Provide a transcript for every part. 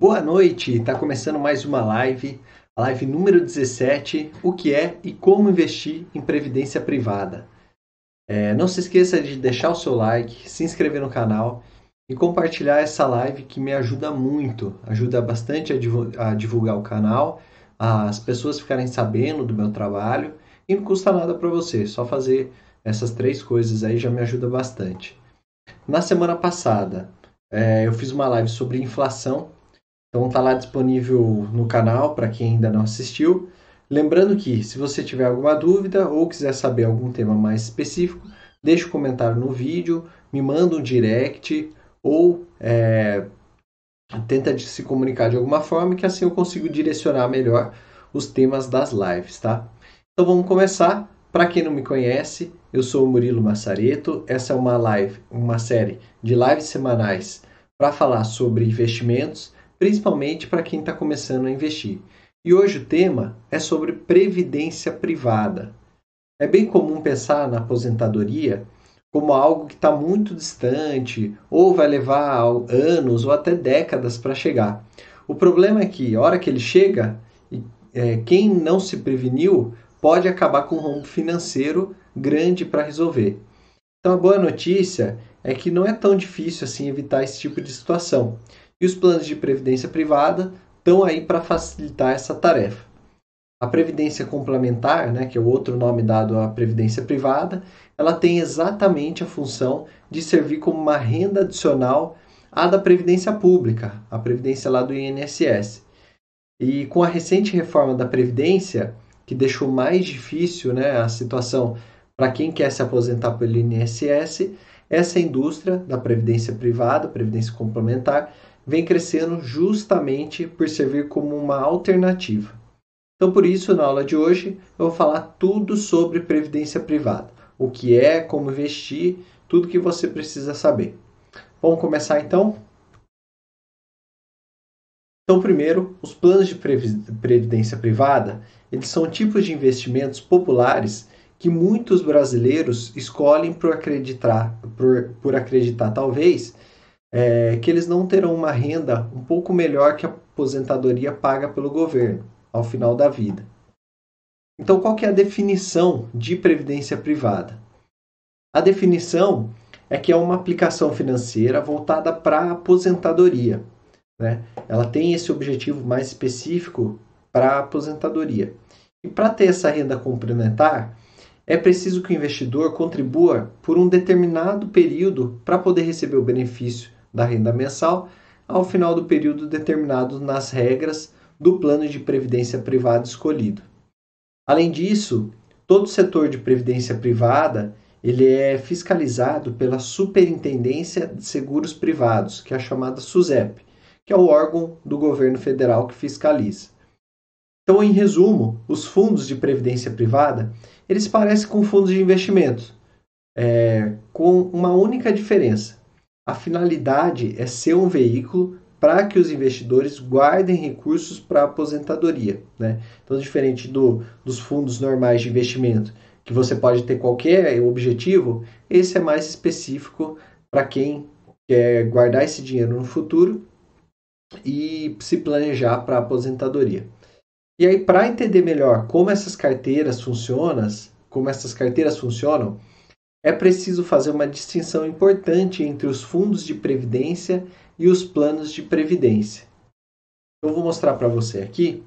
Boa noite, está começando mais uma live, a live número 17, o que é e como investir em previdência privada. É, não se esqueça de deixar o seu like, se inscrever no canal e compartilhar essa live que me ajuda muito, ajuda bastante a divulgar o canal, as pessoas ficarem sabendo do meu trabalho e não custa nada para você, só fazer essas três coisas aí já me ajuda bastante. Na semana passada é, eu fiz uma live sobre inflação então tá lá disponível no canal para quem ainda não assistiu. Lembrando que se você tiver alguma dúvida ou quiser saber algum tema mais específico, deixe um comentário no vídeo, me manda um direct ou é, tenta se comunicar de alguma forma que assim eu consigo direcionar melhor os temas das lives, tá? Então vamos começar. Para quem não me conhece, eu sou o Murilo Massareto. Essa é uma live, uma série de lives semanais para falar sobre investimentos principalmente para quem está começando a investir. E hoje o tema é sobre previdência privada. É bem comum pensar na aposentadoria como algo que está muito distante ou vai levar anos ou até décadas para chegar. O problema é que, a hora que ele chega, é, quem não se preveniu pode acabar com um rombo financeiro grande para resolver. Então, a boa notícia é que não é tão difícil assim evitar esse tipo de situação. E os planos de previdência privada estão aí para facilitar essa tarefa. A previdência complementar, né, que é o outro nome dado à previdência privada, ela tem exatamente a função de servir como uma renda adicional à da previdência pública, a previdência lá do INSS. E com a recente reforma da previdência, que deixou mais difícil né, a situação para quem quer se aposentar pelo INSS, essa indústria da previdência privada, previdência complementar, vem crescendo justamente por servir como uma alternativa. Então, por isso, na aula de hoje, eu vou falar tudo sobre previdência privada. O que é, como investir, tudo que você precisa saber. Vamos começar então? Então, primeiro, os planos de previdência privada, eles são tipos de investimentos populares que muitos brasileiros escolhem por acreditar, por, por acreditar talvez é, que eles não terão uma renda um pouco melhor que a aposentadoria paga pelo governo ao final da vida. Então, qual que é a definição de previdência privada? A definição é que é uma aplicação financeira voltada para a aposentadoria. Né? Ela tem esse objetivo mais específico para a aposentadoria. E para ter essa renda complementar, é preciso que o investidor contribua por um determinado período para poder receber o benefício da renda mensal ao final do período determinado nas regras do plano de previdência privada escolhido. Além disso, todo o setor de previdência privada ele é fiscalizado pela Superintendência de Seguros Privados, que é a chamada SUSEP, que é o órgão do governo federal que fiscaliza. Então, em resumo, os fundos de previdência privada eles parecem com fundos de investimentos, é, com uma única diferença. A finalidade é ser um veículo para que os investidores guardem recursos para a aposentadoria. Né? Então, diferente do, dos fundos normais de investimento, que você pode ter qualquer objetivo, esse é mais específico para quem quer guardar esse dinheiro no futuro e se planejar para a aposentadoria. E aí, para entender melhor como essas carteiras funcionam, como essas carteiras funcionam, é preciso fazer uma distinção importante entre os fundos de previdência e os planos de previdência. Eu vou mostrar para você aqui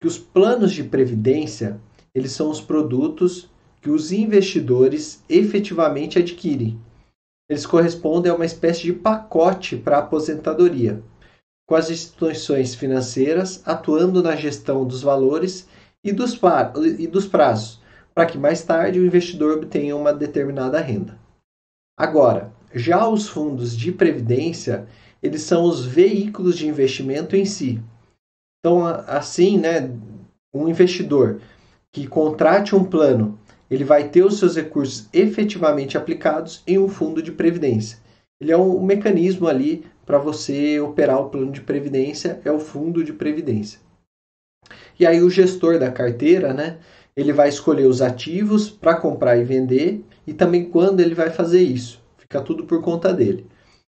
que os planos de previdência, eles são os produtos que os investidores efetivamente adquirem. Eles correspondem a uma espécie de pacote para a aposentadoria, com as instituições financeiras atuando na gestão dos valores e dos, e dos prazos, para que mais tarde o investidor obtenha uma determinada renda. Agora, já os fundos de previdência, eles são os veículos de investimento em si. Então, assim, né, um investidor que contrate um plano, ele vai ter os seus recursos efetivamente aplicados em um fundo de previdência. Ele é um mecanismo ali para você operar o plano de previdência, é o fundo de previdência. E aí o gestor da carteira, né, ele vai escolher os ativos para comprar e vender e também quando ele vai fazer isso. Fica tudo por conta dele.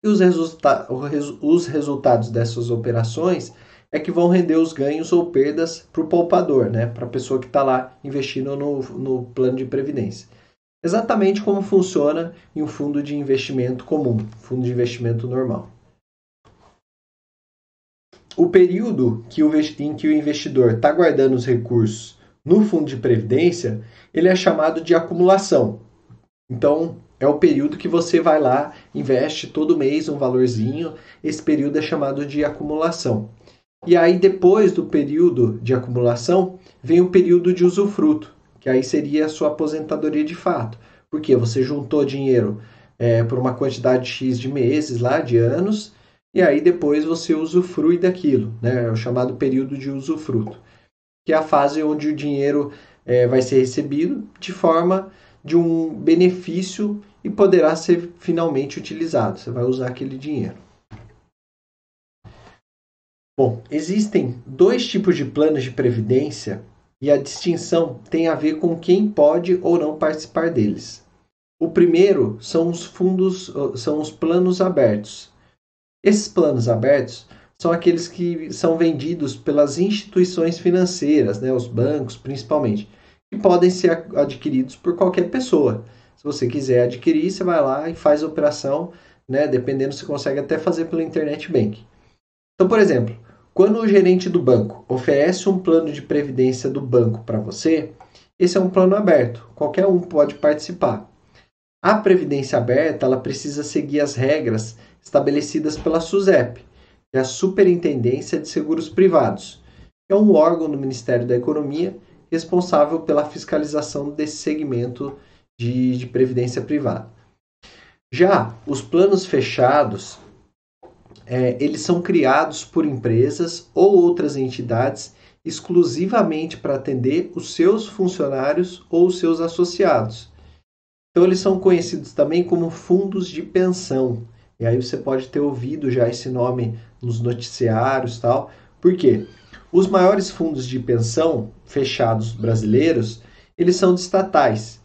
e os, resulta os resultados dessas operações é que vão render os ganhos ou perdas para o poupador, né? para a pessoa que está lá investindo no, no plano de previdência. Exatamente como funciona em um fundo de investimento comum, fundo de investimento normal. O período que o, em que o investidor está guardando os recursos no fundo de previdência, ele é chamado de acumulação. Então, é o período que você vai lá, investe todo mês um valorzinho, esse período é chamado de acumulação. E aí, depois do período de acumulação, vem o período de usufruto, que aí seria a sua aposentadoria de fato. Porque você juntou dinheiro é, por uma quantidade X de meses lá, de anos, e aí depois você usufrui daquilo, né? É o chamado período de usufruto, que é a fase onde o dinheiro é, vai ser recebido de forma de um benefício e poderá ser finalmente utilizado. Você vai usar aquele dinheiro. Bom, existem dois tipos de planos de previdência e a distinção tem a ver com quem pode ou não participar deles. O primeiro são os fundos, são os planos abertos. Esses planos abertos são aqueles que são vendidos pelas instituições financeiras, né, os bancos principalmente, que podem ser adquiridos por qualquer pessoa. Se você quiser adquirir, você vai lá e faz a operação, né, dependendo, você consegue até fazer pela internet bank. Então, por exemplo, quando o gerente do banco oferece um plano de previdência do banco para você, esse é um plano aberto, qualquer um pode participar. A previdência aberta ela precisa seguir as regras estabelecidas pela SUSEP, é a Superintendência de Seguros Privados, que é um órgão do Ministério da Economia responsável pela fiscalização desse segmento de, de previdência privada. Já os planos fechados, é, eles são criados por empresas ou outras entidades exclusivamente para atender os seus funcionários ou os seus associados. Então, eles são conhecidos também como fundos de pensão. E aí você pode ter ouvido já esse nome nos noticiários tal. Por quê? Os maiores fundos de pensão fechados brasileiros, eles são estatais.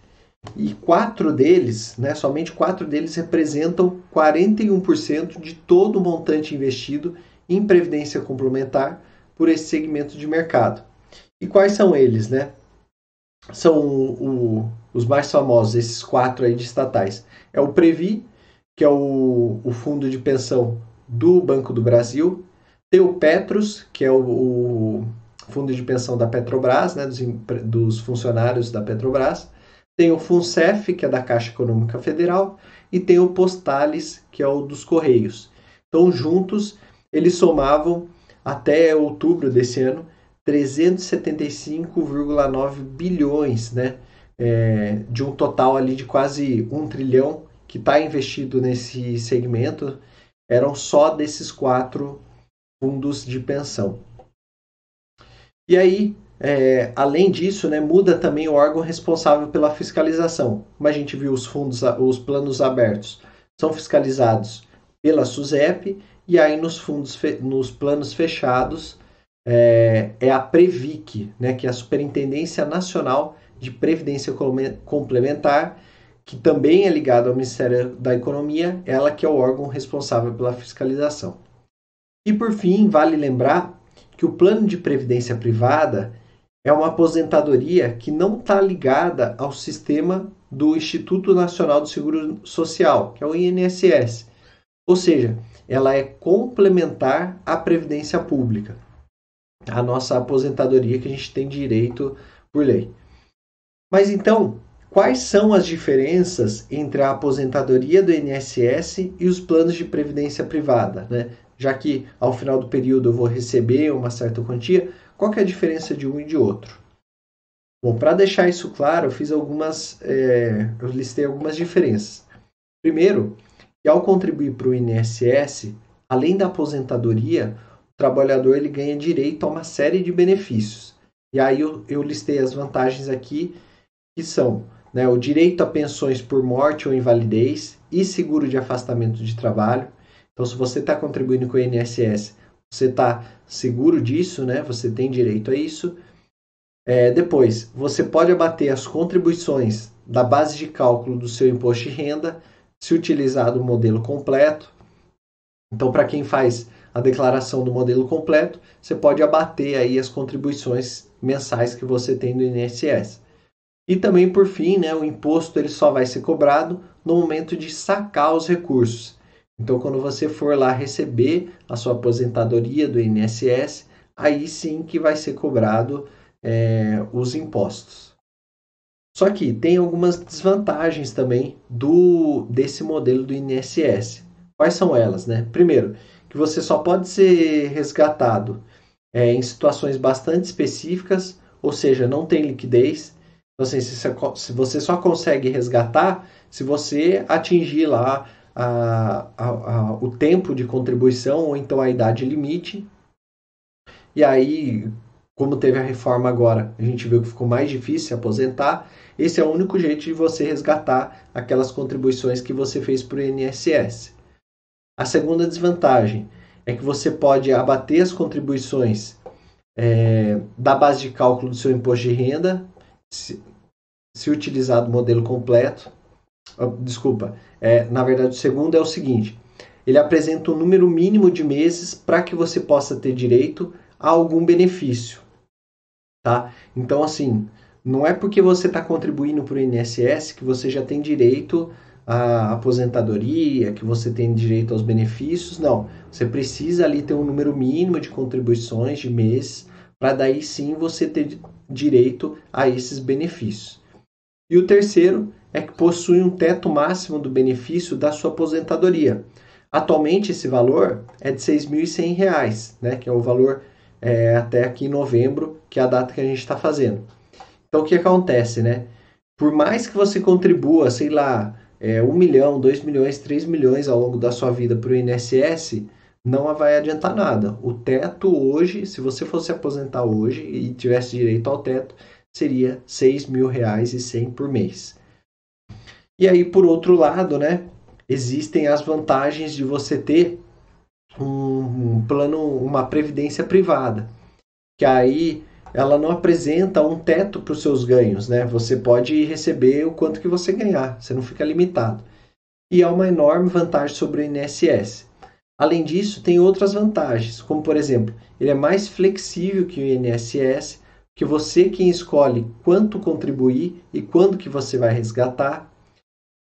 E quatro deles, né, somente quatro deles representam 41% de todo o montante investido em previdência complementar por esse segmento de mercado. E quais são eles, né? São o, o, os mais famosos, esses quatro aí de estatais. É o Previ, que é o, o fundo de pensão do Banco do Brasil. Tem o Petros, que é o, o fundo de pensão da Petrobras, né, dos, dos funcionários da Petrobras tem o FUNCEF, que é da Caixa Econômica Federal, e tem o Postales, que é o dos Correios. Então, juntos, eles somavam até outubro desse ano 375,9 bilhões, né? É, de um total ali de quase um trilhão que está investido nesse segmento, eram só desses quatro fundos de pensão. E aí, é, além disso, né, muda também o órgão responsável pela fiscalização. Como a gente viu, os fundos, os planos abertos são fiscalizados pela SUSEP e aí nos fundos, nos planos fechados é, é a Previc, né, que é a Superintendência Nacional de Previdência Complementar, que também é ligada ao Ministério da Economia, ela que é o órgão responsável pela fiscalização. E por fim, vale lembrar que o plano de previdência privada é uma aposentadoria que não está ligada ao sistema do Instituto Nacional do Seguro Social, que é o INSS. Ou seja, ela é complementar à previdência pública, a nossa aposentadoria que a gente tem direito por lei. Mas então, quais são as diferenças entre a aposentadoria do INSS e os planos de previdência privada? Né? Já que ao final do período eu vou receber uma certa quantia, qual é a diferença de um e de outro? Bom, para deixar isso claro, eu fiz algumas, é, eu listei algumas diferenças. Primeiro, que ao contribuir para o INSS, além da aposentadoria, o trabalhador ele ganha direito a uma série de benefícios. E aí eu, eu listei as vantagens aqui, que são né, o direito a pensões por morte ou invalidez e seguro de afastamento de trabalho. Então, se você está contribuindo com o INSS, você está seguro disso, né? Você tem direito a isso. É, depois, você pode abater as contribuições da base de cálculo do seu imposto de renda se utilizar o modelo completo. Então, para quem faz a declaração do modelo completo, você pode abater aí as contribuições mensais que você tem do INSS. E também, por fim, né, o imposto ele só vai ser cobrado no momento de sacar os recursos. Então, quando você for lá receber a sua aposentadoria do INSS, aí sim que vai ser cobrado é, os impostos. Só que tem algumas desvantagens também do desse modelo do INSS. Quais são elas, né? Primeiro, que você só pode ser resgatado é, em situações bastante específicas, ou seja, não tem liquidez. Assim, se você só consegue resgatar se você atingir lá a, a, a, o tempo de contribuição ou então a idade limite. E aí, como teve a reforma agora, a gente viu que ficou mais difícil se aposentar. Esse é o único jeito de você resgatar aquelas contribuições que você fez para o INSS. A segunda desvantagem é que você pode abater as contribuições é, da base de cálculo do seu imposto de renda, se, se utilizar do modelo completo. Oh, desculpa, é, na verdade, o segundo é o seguinte: ele apresenta um número mínimo de meses para que você possa ter direito a algum benefício. Tá? Então, assim, não é porque você está contribuindo para o INSS que você já tem direito a aposentadoria, que você tem direito aos benefícios. Não, você precisa ali ter um número mínimo de contribuições de mês para daí sim você ter direito a esses benefícios. E o terceiro é que possui um teto máximo do benefício da sua aposentadoria. Atualmente esse valor é de R$ 6.100, né, que é o valor é, até aqui em novembro, que é a data que a gente está fazendo. Então o que acontece, né? Por mais que você contribua, sei lá, é, 1 milhão, 2 milhões, 3 milhões ao longo da sua vida para o INSS, não vai adiantar nada. O teto hoje, se você fosse aposentar hoje e tivesse direito ao teto, seria 6 mil reais e 100 por mês. E aí, por outro lado, né, existem as vantagens de você ter um, um plano, uma previdência privada, que aí ela não apresenta um teto para os seus ganhos, né? Você pode receber o quanto que você ganhar, você não fica limitado. E é uma enorme vantagem sobre o INSS. Além disso, tem outras vantagens, como por exemplo, ele é mais flexível que o INSS, que você quem escolhe quanto contribuir e quando que você vai resgatar.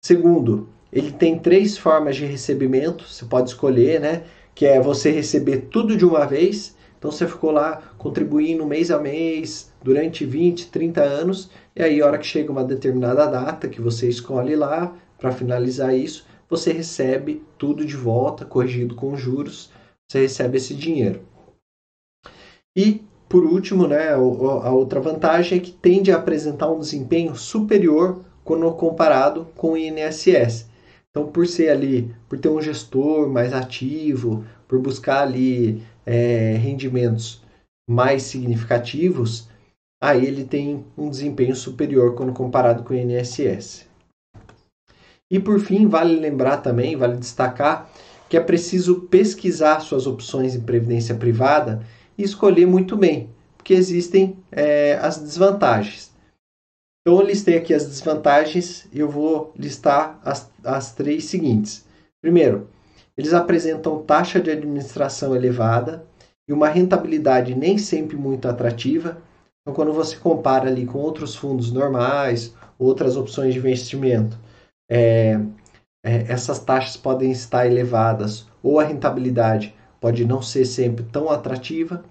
Segundo, ele tem três formas de recebimento, você pode escolher, né? Que é você receber tudo de uma vez, então você ficou lá contribuindo mês a mês durante 20, 30 anos, e aí a hora que chega uma determinada data que você escolhe lá para finalizar isso, você recebe tudo de volta, corrigido com juros, você recebe esse dinheiro. E por último, né, a outra vantagem é que tende a apresentar um desempenho superior quando comparado com o INSS. Então, por ser ali, por ter um gestor mais ativo, por buscar ali é, rendimentos mais significativos, aí ele tem um desempenho superior quando comparado com o INSS. E por fim, vale lembrar também, vale destacar que é preciso pesquisar suas opções em previdência privada e escolher muito bem, porque existem é, as desvantagens. Então eu listei aqui as desvantagens e eu vou listar as, as três seguintes. Primeiro, eles apresentam taxa de administração elevada e uma rentabilidade nem sempre muito atrativa. Então, quando você compara ali com outros fundos normais, outras opções de investimento, é, é, essas taxas podem estar elevadas ou a rentabilidade pode não ser sempre tão atrativa.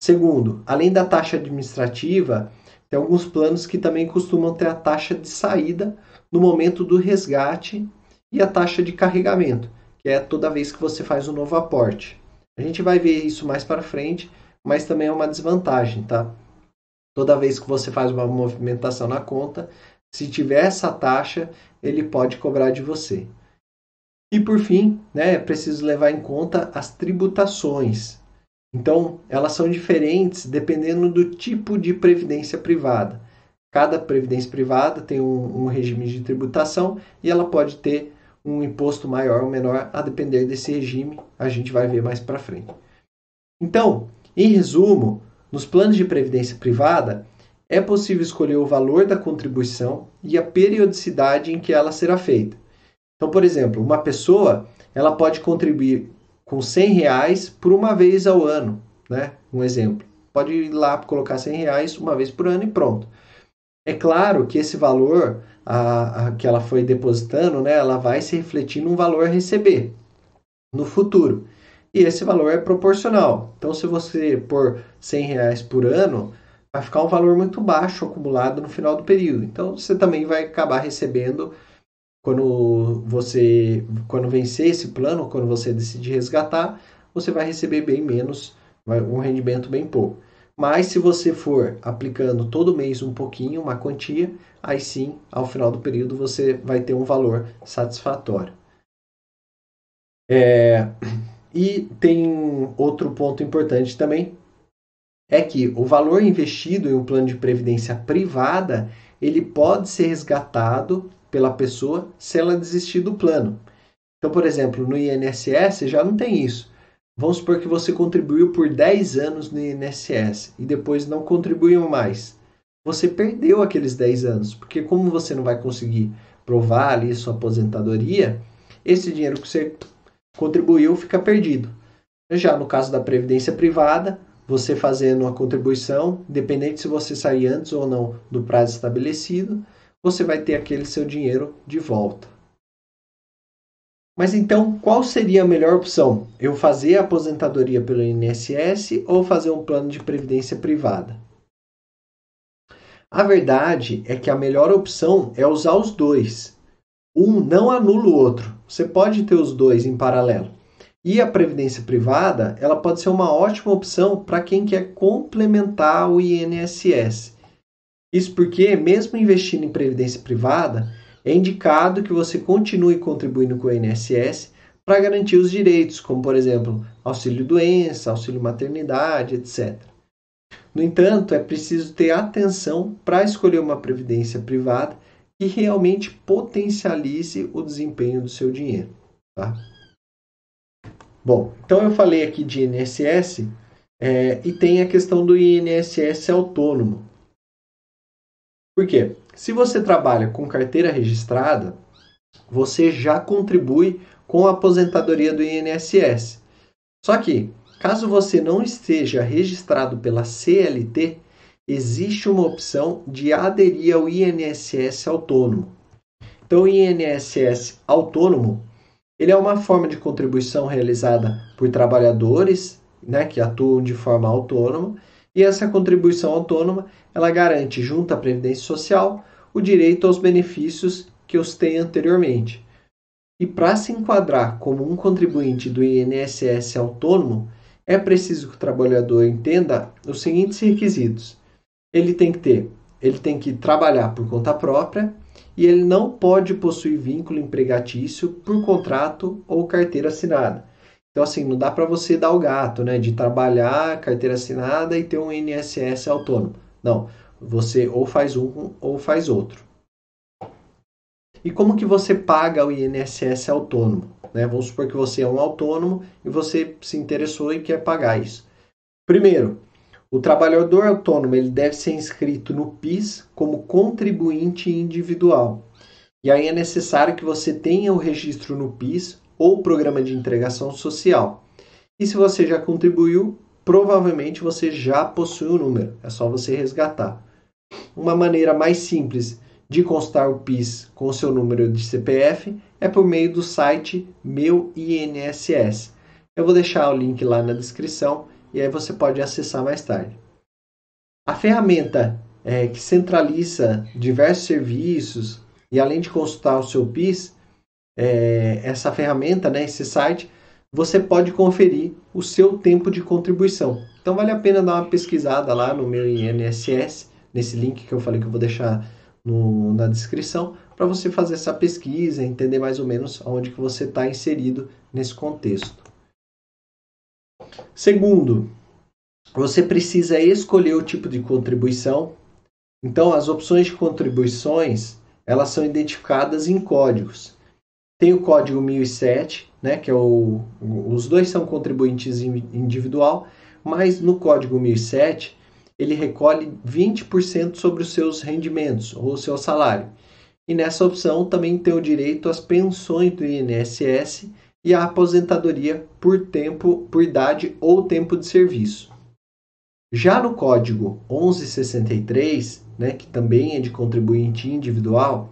Segundo, além da taxa administrativa, tem alguns planos que também costumam ter a taxa de saída no momento do resgate e a taxa de carregamento que é toda vez que você faz um novo aporte. A gente vai ver isso mais para frente, mas também é uma desvantagem, tá? Toda vez que você faz uma movimentação na conta, se tiver essa taxa, ele pode cobrar de você. E por fim, né, é preciso levar em conta as tributações. Então, elas são diferentes dependendo do tipo de previdência privada. Cada previdência privada tem um, um regime de tributação e ela pode ter um imposto maior ou menor a depender desse regime, a gente vai ver mais para frente. Então, em resumo, nos planos de previdência privada, é possível escolher o valor da contribuição e a periodicidade em que ela será feita. Então, por exemplo, uma pessoa ela pode contribuir com 100 reais por uma vez ao ano, né? Um exemplo. Pode ir lá colocar 100 reais uma vez por ano e pronto. É claro que esse valor a, a, que ela foi depositando, né, ela vai se refletir num valor a receber no futuro. E esse valor é proporcional. Então, se você pôr 100 reais por ano, vai ficar um valor muito baixo acumulado no final do período. Então, você também vai acabar recebendo quando você quando vencer esse plano, quando você decidir resgatar, você vai receber bem menos, um rendimento bem pouco. Mas se você for aplicando todo mês um pouquinho, uma quantia, aí sim, ao final do período, você vai ter um valor satisfatório. É, e tem outro ponto importante também, é que o valor investido em um plano de previdência privada, ele pode ser resgatado pela pessoa se ela desistir do plano. Então, por exemplo, no INSS já não tem isso. Vamos supor que você contribuiu por 10 anos no INSS e depois não contribuiu mais. Você perdeu aqueles 10 anos, porque como você não vai conseguir provar ali sua aposentadoria, esse dinheiro que você contribuiu fica perdido. Já no caso da previdência privada, você fazendo uma contribuição, independente se você sair antes ou não do prazo estabelecido, você vai ter aquele seu dinheiro de volta. Mas então, qual seria a melhor opção? Eu fazer a aposentadoria pelo INSS ou fazer um plano de previdência privada? A verdade é que a melhor opção é usar os dois. Um não anula o outro. Você pode ter os dois em paralelo. E a previdência privada, ela pode ser uma ótima opção para quem quer complementar o INSS. Isso porque, mesmo investindo em previdência privada, é indicado que você continue contribuindo com o INSS para garantir os direitos, como por exemplo, auxílio doença, auxílio maternidade, etc. No entanto, é preciso ter atenção para escolher uma previdência privada que realmente potencialize o desempenho do seu dinheiro. Tá? Bom, então eu falei aqui de INSS é, e tem a questão do INSS autônomo. Por quê? Se você trabalha com carteira registrada, você já contribui com a aposentadoria do INSS. Só que, caso você não esteja registrado pela CLT, existe uma opção de aderir ao INSS autônomo. Então, o INSS autônomo ele é uma forma de contribuição realizada por trabalhadores né, que atuam de forma autônoma, e essa contribuição autônoma ela garante, junto à Previdência Social, o direito aos benefícios que os tem anteriormente. E para se enquadrar como um contribuinte do INSS autônomo, é preciso que o trabalhador entenda os seguintes requisitos: ele tem que ter, ele tem que trabalhar por conta própria e ele não pode possuir vínculo empregatício por contrato ou carteira assinada. Então, assim, não dá para você dar o gato, né? De trabalhar, carteira assinada e ter um INSS autônomo. Não. Você ou faz um ou faz outro. E como que você paga o INSS autônomo? Né? Vamos supor que você é um autônomo e você se interessou e quer pagar isso. Primeiro, o trabalhador autônomo ele deve ser inscrito no PIS como contribuinte individual. E aí é necessário que você tenha o registro no PIS ou programa de integração social. E se você já contribuiu, provavelmente você já possui o número, é só você resgatar. Uma maneira mais simples de constar o PIS com o seu número de CPF é por meio do site Meu INSS. Eu vou deixar o link lá na descrição e aí você pode acessar mais tarde. A ferramenta é, que centraliza diversos serviços e além de consultar o seu PIS, é, essa ferramenta, né, esse site, você pode conferir o seu tempo de contribuição. Então vale a pena dar uma pesquisada lá no meu INSS, nesse link que eu falei que eu vou deixar no, na descrição, para você fazer essa pesquisa, entender mais ou menos onde que você está inserido nesse contexto. Segundo, você precisa escolher o tipo de contribuição. Então, as opções de contribuições elas são identificadas em códigos. Tem o código 1007, né, que é o, os dois são contribuintes individual, mas no código 1007 ele recolhe 20% sobre os seus rendimentos ou seu salário. E nessa opção também tem o direito às pensões do INSS e a aposentadoria por tempo, por idade ou tempo de serviço. Já no código 1163, né, que também é de contribuinte individual,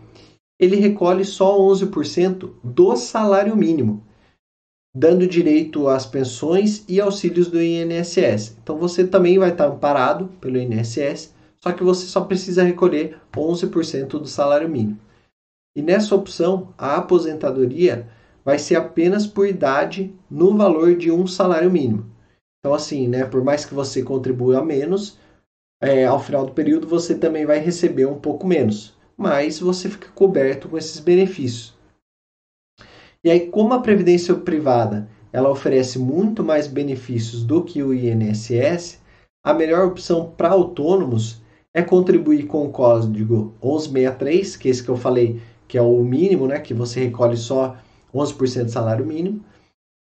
ele recolhe só 11% do salário mínimo, dando direito às pensões e auxílios do INSS. Então você também vai estar amparado pelo INSS, só que você só precisa recolher 11% do salário mínimo. E nessa opção, a aposentadoria vai ser apenas por idade no valor de um salário mínimo. Então, assim, né, por mais que você contribua menos, é, ao final do período você também vai receber um pouco menos, mas você fica coberto com esses benefícios. E aí, como a previdência privada ela oferece muito mais benefícios do que o INSS, a melhor opção para autônomos é contribuir com o código 1163, que é esse que eu falei que é o mínimo, né, que você recolhe só 11% do salário mínimo,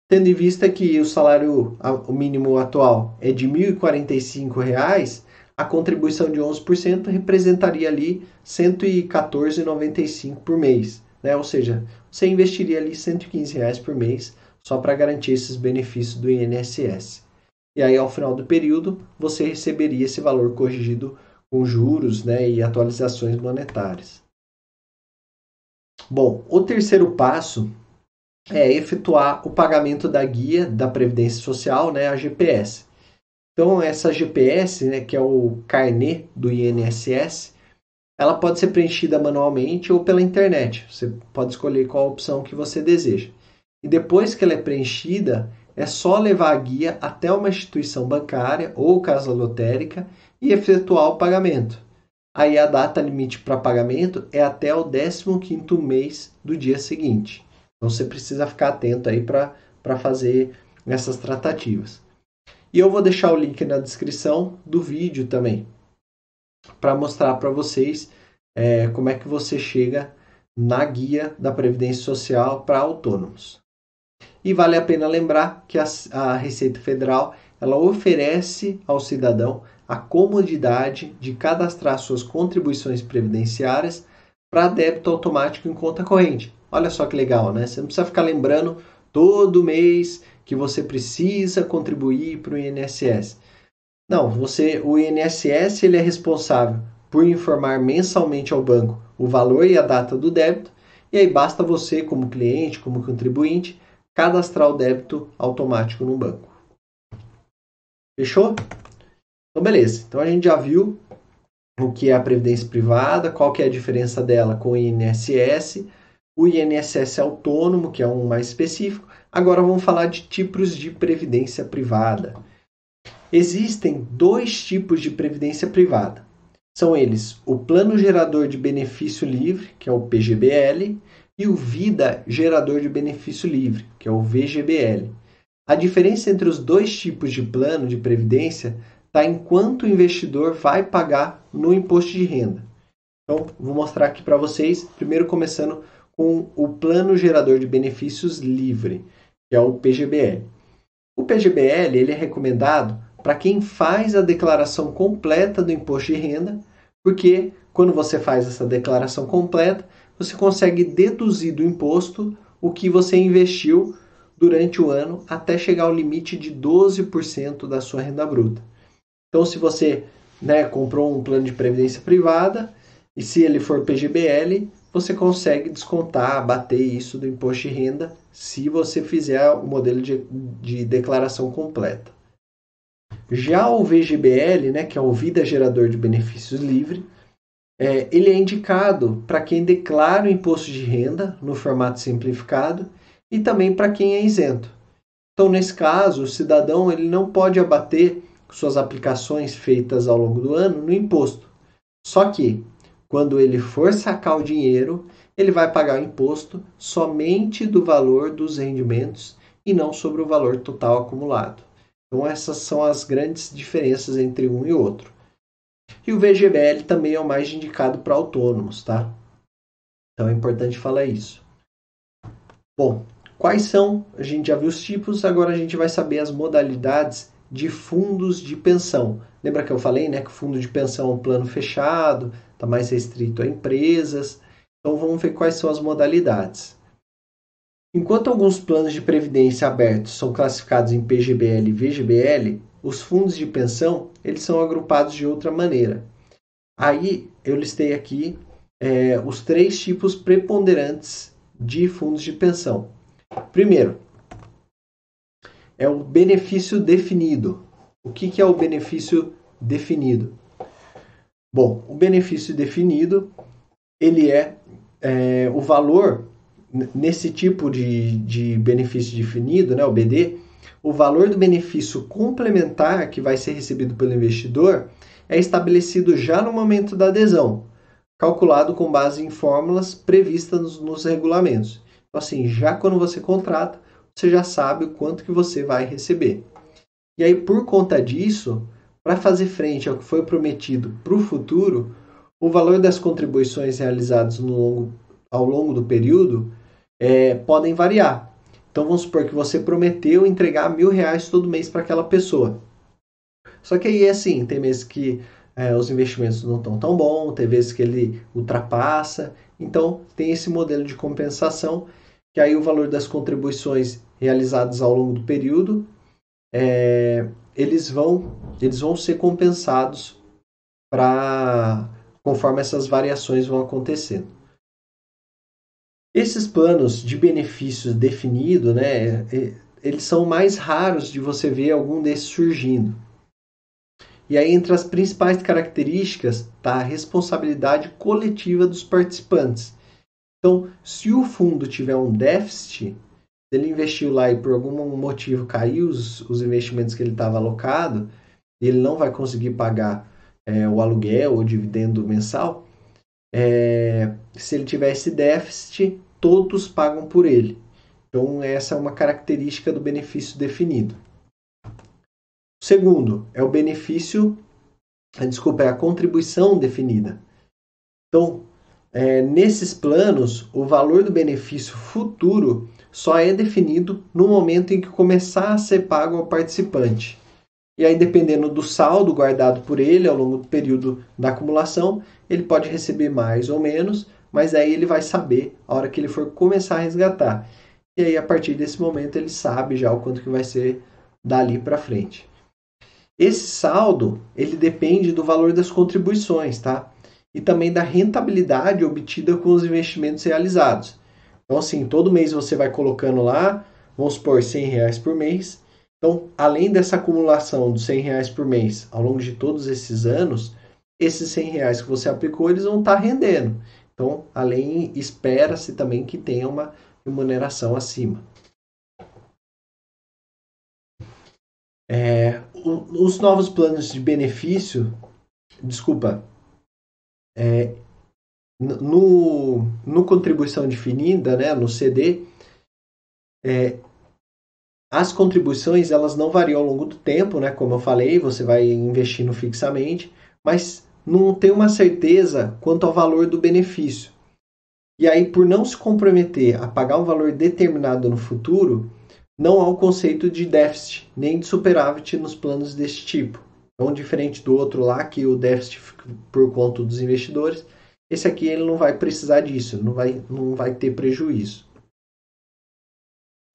tendo em vista que o salário mínimo atual é de R$ 1.045, a contribuição de 11% representaria ali R$ 114,95 por mês, né? Ou seja, você investiria ali 115 reais por mês só para garantir esses benefícios do INSS. E aí, ao final do período, você receberia esse valor corrigido com juros né, e atualizações monetárias. Bom, o terceiro passo é efetuar o pagamento da guia da Previdência Social, né, a GPS. Então, essa GPS, né, que é o carnê do INSS, ela pode ser preenchida manualmente ou pela internet. Você pode escolher qual opção que você deseja. E depois que ela é preenchida, é só levar a guia até uma instituição bancária ou casa lotérica e efetuar o pagamento. Aí a data limite para pagamento é até o 15º mês do dia seguinte. Então você precisa ficar atento aí para fazer essas tratativas. E eu vou deixar o link na descrição do vídeo também, para mostrar para vocês é, como é que você chega na guia da Previdência Social para autônomos. E vale a pena lembrar que a, a Receita Federal ela oferece ao cidadão a comodidade de cadastrar suas contribuições previdenciárias para débito automático em conta corrente. Olha só que legal, né? Você não precisa ficar lembrando todo mês que você precisa contribuir para o INSS. Não, você, o INSS ele é responsável por informar mensalmente ao banco o valor e a data do débito, e aí basta você, como cliente, como contribuinte, cadastrar o débito automático no banco. Fechou? Então, beleza. Então, a gente já viu o que é a previdência privada, qual que é a diferença dela com o INSS, o INSS é autônomo, que é um mais específico. Agora vamos falar de tipos de previdência privada. Existem dois tipos de previdência privada. São eles o Plano Gerador de Benefício Livre, que é o PGBL, e o Vida Gerador de Benefício Livre, que é o VGBL. A diferença entre os dois tipos de plano de previdência está em quanto o investidor vai pagar no imposto de renda. Então, vou mostrar aqui para vocês, primeiro começando com o Plano Gerador de Benefícios Livre, que é o PGBL. O PGBL ele é recomendado para quem faz a declaração completa do imposto de renda, porque quando você faz essa declaração completa, você consegue deduzir do imposto o que você investiu durante o ano até chegar ao limite de 12% da sua renda bruta. Então, se você né, comprou um plano de previdência privada e se ele for PGBL, você consegue descontar, bater isso do imposto de renda se você fizer o modelo de, de declaração completa. Já o VGBL, né, que é o Vida Gerador de Benefícios Livre, é, ele é indicado para quem declara o imposto de renda no formato simplificado e também para quem é isento. Então, nesse caso, o cidadão ele não pode abater suas aplicações feitas ao longo do ano no imposto. Só que quando ele for sacar o dinheiro, ele vai pagar o imposto somente do valor dos rendimentos e não sobre o valor total acumulado. Então, essas são as grandes diferenças entre um e outro. E o VGBL também é o mais indicado para autônomos, tá? Então é importante falar isso. Bom, quais são? A gente já viu os tipos, agora a gente vai saber as modalidades de fundos de pensão. Lembra que eu falei, né, que o fundo de pensão é um plano fechado, está mais restrito a empresas. Então vamos ver quais são as modalidades. Enquanto alguns planos de previdência abertos são classificados em PGBL e VGBL, os fundos de pensão eles são agrupados de outra maneira. Aí eu listei aqui é, os três tipos preponderantes de fundos de pensão. Primeiro, é o benefício definido. O que, que é o benefício definido? Bom, o benefício definido ele é, é o valor nesse tipo de, de benefício definido, né, o BD, o valor do benefício complementar que vai ser recebido pelo investidor é estabelecido já no momento da adesão, calculado com base em fórmulas previstas nos, nos regulamentos. Então, assim, já quando você contrata, você já sabe o quanto que você vai receber. E aí, por conta disso, para fazer frente ao que foi prometido para o futuro, o valor das contribuições realizadas longo, ao longo do período é, podem variar. Então vamos supor que você prometeu entregar mil reais todo mês para aquela pessoa. Só que aí é assim, tem meses que é, os investimentos não estão tão bons, tem vezes que ele ultrapassa. Então tem esse modelo de compensação, que aí o valor das contribuições realizadas ao longo do período, é, eles, vão, eles vão ser compensados para conforme essas variações vão acontecendo. Esses planos de benefícios definido, né, eles são mais raros de você ver algum desses surgindo. E aí, entre as principais características, está a responsabilidade coletiva dos participantes. Então, se o fundo tiver um déficit, ele investiu lá e por algum motivo caiu os, os investimentos que ele estava alocado, ele não vai conseguir pagar é, o aluguel ou dividendo mensal, é, se ele tiver esse déficit, todos pagam por ele. Então, essa é uma característica do benefício definido. O segundo é o benefício, desculpa, é a contribuição definida. Então, é, nesses planos, o valor do benefício futuro só é definido no momento em que começar a ser pago ao participante. E aí, dependendo do saldo guardado por ele ao longo do período da acumulação, ele pode receber mais ou menos, mas aí ele vai saber a hora que ele for começar a resgatar. E aí a partir desse momento ele sabe já o quanto que vai ser dali para frente. Esse saldo, ele depende do valor das contribuições, tá? E também da rentabilidade obtida com os investimentos realizados. Então, assim, todo mês você vai colocando lá, vamos supor, 100 reais por mês. Então, além dessa acumulação dos 100 reais por mês ao longo de todos esses anos, esses 100 reais que você aplicou, eles vão estar tá rendendo. Então, além, espera-se também que tenha uma remuneração acima. É, os novos planos de benefício, desculpa, é, no, no contribuição definida, né, no CD, é, as contribuições elas não variam ao longo do tempo, né, como eu falei, você vai investindo fixamente, mas não tem uma certeza quanto ao valor do benefício. E aí, por não se comprometer a pagar um valor determinado no futuro, não há o conceito de déficit nem de superávit nos planos deste tipo. Então, diferente do outro lá, que o déficit por conta dos investidores, esse aqui ele não vai precisar disso, não vai, não vai ter prejuízo.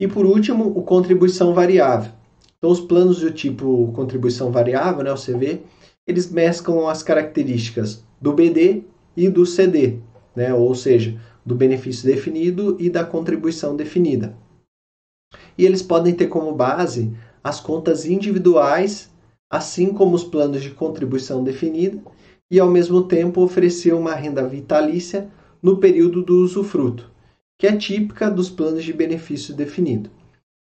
E por último, o contribuição variável. Então, os planos do tipo contribuição variável, né, o CV, eles mesclam as características do BD e do CD, né? ou seja, do benefício definido e da contribuição definida. E eles podem ter como base as contas individuais, assim como os planos de contribuição definida, e ao mesmo tempo oferecer uma renda vitalícia no período do usufruto, que é típica dos planos de benefício definido.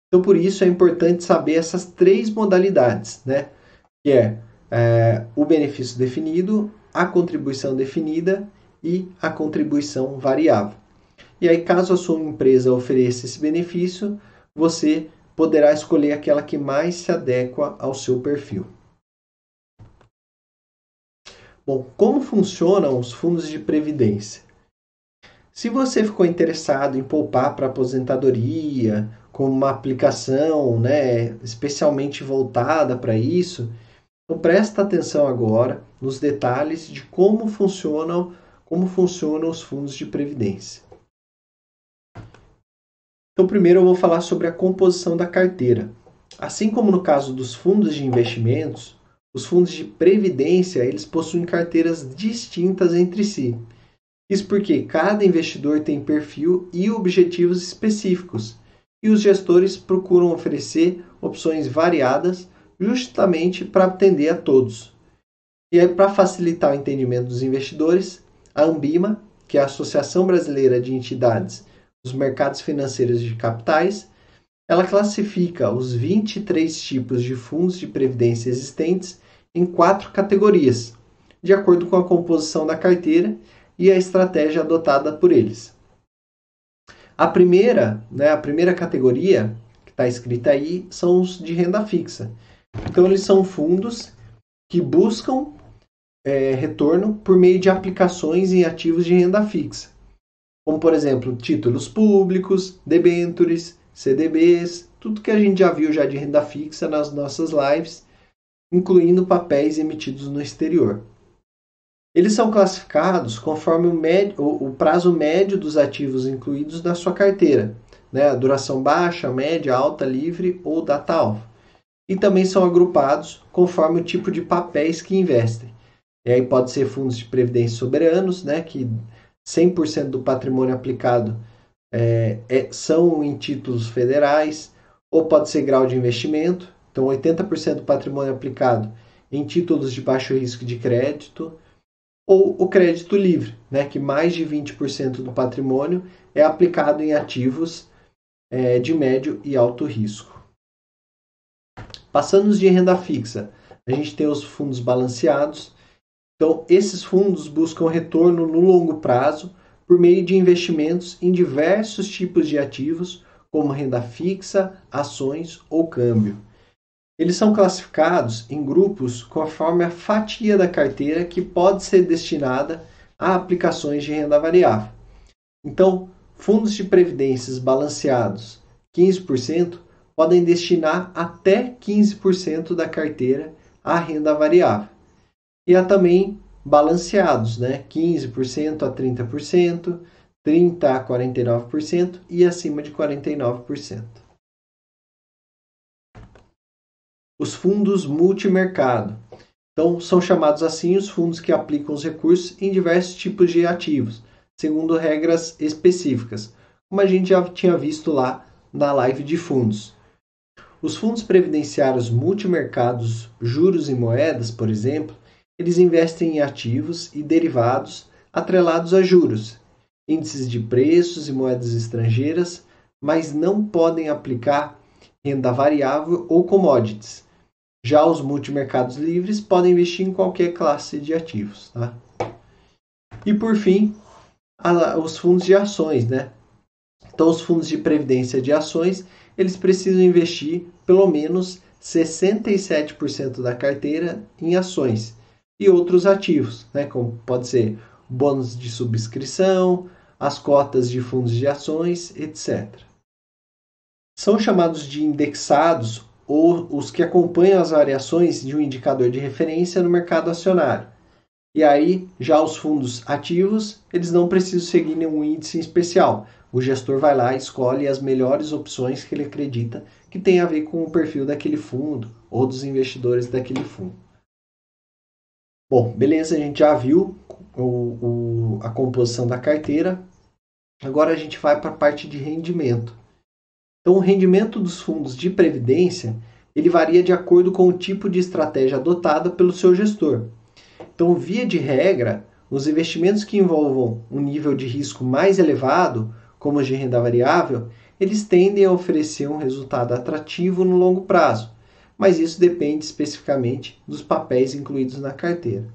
Então, por isso é importante saber essas três modalidades, né? Que é é, o benefício definido, a contribuição definida e a contribuição variável. E aí, caso a sua empresa ofereça esse benefício, você poderá escolher aquela que mais se adequa ao seu perfil. Bom, como funcionam os fundos de previdência? Se você ficou interessado em poupar para aposentadoria, com uma aplicação né, especialmente voltada para isso, então presta atenção agora nos detalhes de como funcionam, como funcionam os fundos de previdência. Então, primeiro eu vou falar sobre a composição da carteira. Assim como no caso dos fundos de investimentos, os fundos de previdência, eles possuem carteiras distintas entre si. Isso porque cada investidor tem perfil e objetivos específicos, e os gestores procuram oferecer opções variadas justamente para atender a todos. E aí, para facilitar o entendimento dos investidores, a Ambima, que é a Associação Brasileira de Entidades dos Mercados Financeiros de Capitais, ela classifica os 23 tipos de fundos de previdência existentes em quatro categorias, de acordo com a composição da carteira e a estratégia adotada por eles. A primeira, né, a primeira categoria que está escrita aí são os de renda fixa. Então eles são fundos que buscam é, retorno por meio de aplicações em ativos de renda fixa, como por exemplo títulos públicos, debêntures, CDBs, tudo que a gente já viu já de renda fixa nas nossas lives incluindo papéis emitidos no exterior. Eles são classificados conforme o, médio, o, prazo médio dos ativos incluídos na sua carteira, né? duração baixa, média, alta, livre ou data-alvo. E também são agrupados conforme o tipo de papéis que investem. E aí pode ser fundos de previdência soberanos, né? que 100% do patrimônio aplicado é, é, são em títulos federais, ou pode ser grau de investimento, então, 80% do patrimônio aplicado em títulos de baixo risco de crédito, ou o crédito livre, né, que mais de 20% do patrimônio é aplicado em ativos é, de médio e alto risco. Passando de renda fixa, a gente tem os fundos balanceados. Então, esses fundos buscam retorno no longo prazo por meio de investimentos em diversos tipos de ativos, como renda fixa, ações ou câmbio. Eles são classificados em grupos conforme a fatia da carteira que pode ser destinada a aplicações de renda variável. Então, fundos de previdências balanceados 15% podem destinar até 15% da carteira à renda variável. E há também balanceados, né? 15% a 30%, 30% a 49% e acima de 49% os fundos multimercado. Então, são chamados assim os fundos que aplicam os recursos em diversos tipos de ativos, segundo regras específicas, como a gente já tinha visto lá na live de fundos. Os fundos previdenciários multimercados, juros e moedas, por exemplo, eles investem em ativos e derivados atrelados a juros, índices de preços e moedas estrangeiras, mas não podem aplicar renda variável ou commodities, já os multimercados livres podem investir em qualquer classe de ativos. Tá? E por fim, a, os fundos de ações. Né? Então, os fundos de previdência de ações, eles precisam investir pelo menos 67% da carteira em ações e outros ativos, né? como pode ser bônus de subscrição, as cotas de fundos de ações, etc. São chamados de indexados ou os que acompanham as variações de um indicador de referência no mercado acionário. E aí, já os fundos ativos, eles não precisam seguir nenhum índice especial. O gestor vai lá e escolhe as melhores opções que ele acredita que tem a ver com o perfil daquele fundo ou dos investidores daquele fundo. Bom, beleza, a gente já viu o, o, a composição da carteira. Agora a gente vai para a parte de rendimento. Então, o rendimento dos fundos de previdência ele varia de acordo com o tipo de estratégia adotada pelo seu gestor. Então, via de regra, os investimentos que envolvam um nível de risco mais elevado, como os de renda variável, eles tendem a oferecer um resultado atrativo no longo prazo, mas isso depende especificamente dos papéis incluídos na carteira.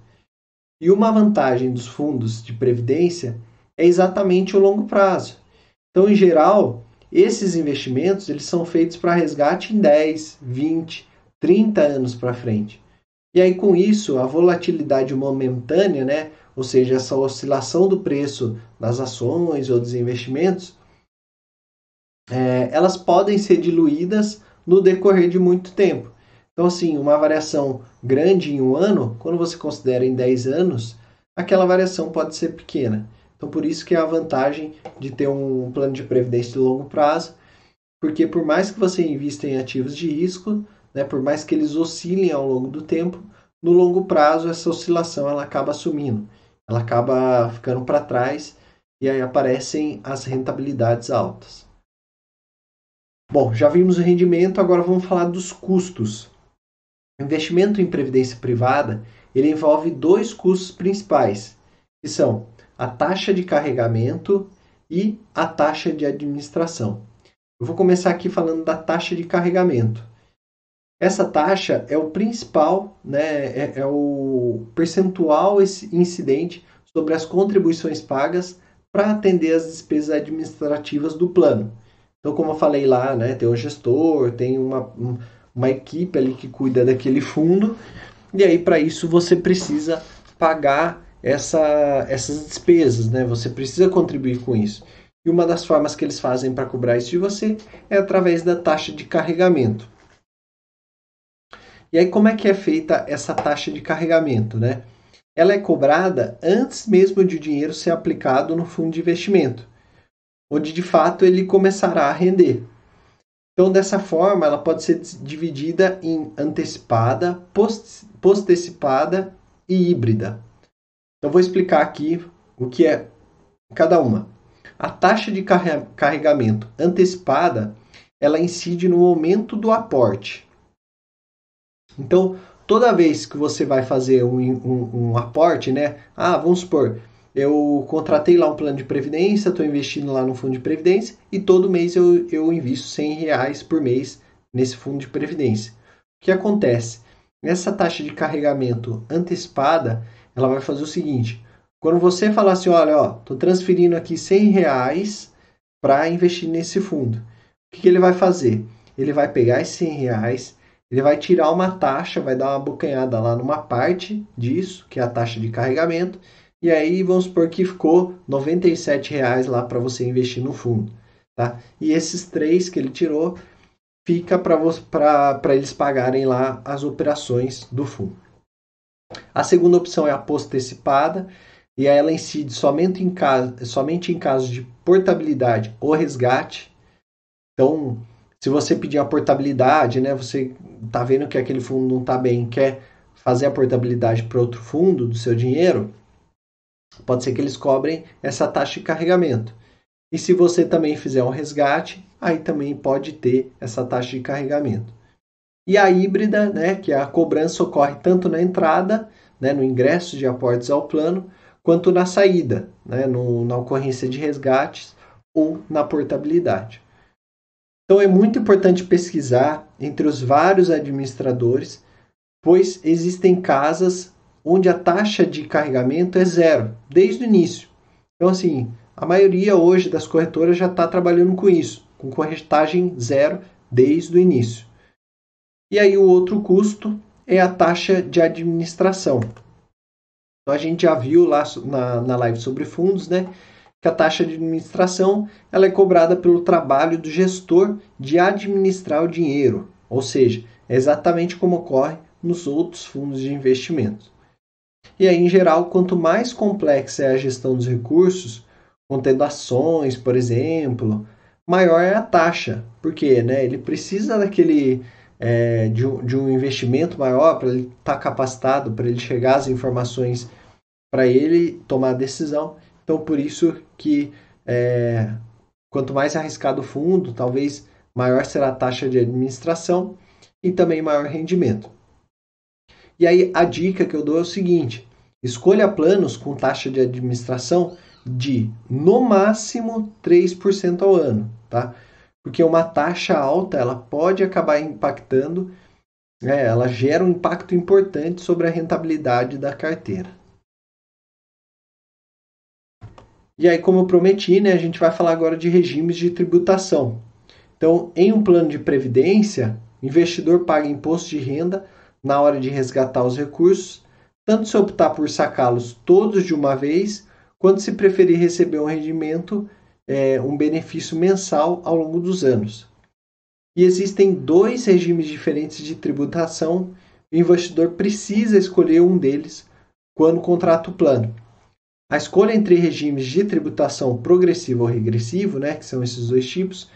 E uma vantagem dos fundos de previdência é exatamente o longo prazo. Então, em geral, esses investimentos eles são feitos para resgate em 10, 20, 30 anos para frente. E aí com isso, a volatilidade momentânea, né, ou seja, essa oscilação do preço das ações ou dos investimentos, é, elas podem ser diluídas no decorrer de muito tempo. Então, assim, uma variação grande em um ano, quando você considera em 10 anos, aquela variação pode ser pequena. Então, por isso que é a vantagem de ter um plano de previdência de longo prazo, porque por mais que você invista em ativos de risco, né, por mais que eles oscilem ao longo do tempo, no longo prazo essa oscilação ela acaba sumindo, ela acaba ficando para trás e aí aparecem as rentabilidades altas. Bom, já vimos o rendimento, agora vamos falar dos custos. O investimento em previdência privada ele envolve dois custos principais, que são a taxa de carregamento e a taxa de administração. Eu vou começar aqui falando da taxa de carregamento. Essa taxa é o principal, né, é, é o percentual incidente sobre as contribuições pagas para atender as despesas administrativas do plano. Então, como eu falei lá, né, tem um gestor, tem uma, uma equipe ali que cuida daquele fundo, e aí para isso você precisa pagar essa, essas despesas, né? Você precisa contribuir com isso. E uma das formas que eles fazem para cobrar isso de você é através da taxa de carregamento. E aí como é que é feita essa taxa de carregamento, né? Ela é cobrada antes mesmo de o dinheiro ser aplicado no fundo de investimento, onde de fato ele começará a render. Então, dessa forma, ela pode ser dividida em antecipada, postecipada e híbrida. Então, vou explicar aqui o que é cada uma. A taxa de carregamento antecipada, ela incide no momento do aporte. Então, toda vez que você vai fazer um, um, um aporte, né? Ah, vamos supor, eu contratei lá um plano de previdência, estou investindo lá no fundo de previdência e todo mês eu, eu invisto 100 reais por mês nesse fundo de previdência. O que acontece? Essa taxa de carregamento antecipada, ela vai fazer o seguinte, quando você falar assim, olha, ó, estou transferindo aqui 100 reais para investir nesse fundo, o que, que ele vai fazer? Ele vai pegar esses 100 reais, ele vai tirar uma taxa, vai dar uma bocanhada lá numa parte disso, que é a taxa de carregamento, e aí vamos supor que ficou R$ reais lá para você investir no fundo. Tá? E esses três que ele tirou fica para eles pagarem lá as operações do fundo. A segunda opção é a postecipada, e ela incide somente em, caso, somente em de portabilidade ou resgate. Então, se você pedir a portabilidade, né, você está vendo que aquele fundo não está bem, quer fazer a portabilidade para outro fundo do seu dinheiro, Pode ser que eles cobrem essa taxa de carregamento. E se você também fizer um resgate, aí também pode ter essa taxa de carregamento. E a híbrida, né, que a cobrança ocorre tanto na entrada, né, no ingresso de aportes ao plano, quanto na saída, né, no, na ocorrência de resgates ou na portabilidade. Então é muito importante pesquisar entre os vários administradores, pois existem casas onde a taxa de carregamento é zero, desde o início. Então, assim, a maioria hoje das corretoras já está trabalhando com isso, com corretagem zero desde o início. E aí o outro custo é a taxa de administração. Então a gente já viu lá na, na live sobre fundos, né? Que a taxa de administração ela é cobrada pelo trabalho do gestor de administrar o dinheiro, ou seja, é exatamente como ocorre nos outros fundos de investimento. E aí, em geral, quanto mais complexa é a gestão dos recursos, contendo ações, por exemplo, maior é a taxa. Porque né, ele precisa daquele é, de, um, de um investimento maior para ele estar tá capacitado, para ele chegar às informações para ele tomar a decisão. Então, por isso que é, quanto mais arriscado o fundo, talvez maior será a taxa de administração e também maior rendimento. E aí a dica que eu dou é o seguinte: Escolha planos com taxa de administração de no máximo 3% ao ano, tá? Porque uma taxa alta ela pode acabar impactando, né? ela gera um impacto importante sobre a rentabilidade da carteira. E aí, como eu prometi, né, a gente vai falar agora de regimes de tributação. Então, em um plano de previdência, o investidor paga imposto de renda na hora de resgatar os recursos tanto se optar por sacá-los todos de uma vez, quanto se preferir receber um rendimento, é, um benefício mensal ao longo dos anos. E existem dois regimes diferentes de tributação, o investidor precisa escolher um deles quando contrata o plano. A escolha entre regimes de tributação progressivo ou regressivo, né, que são esses dois tipos,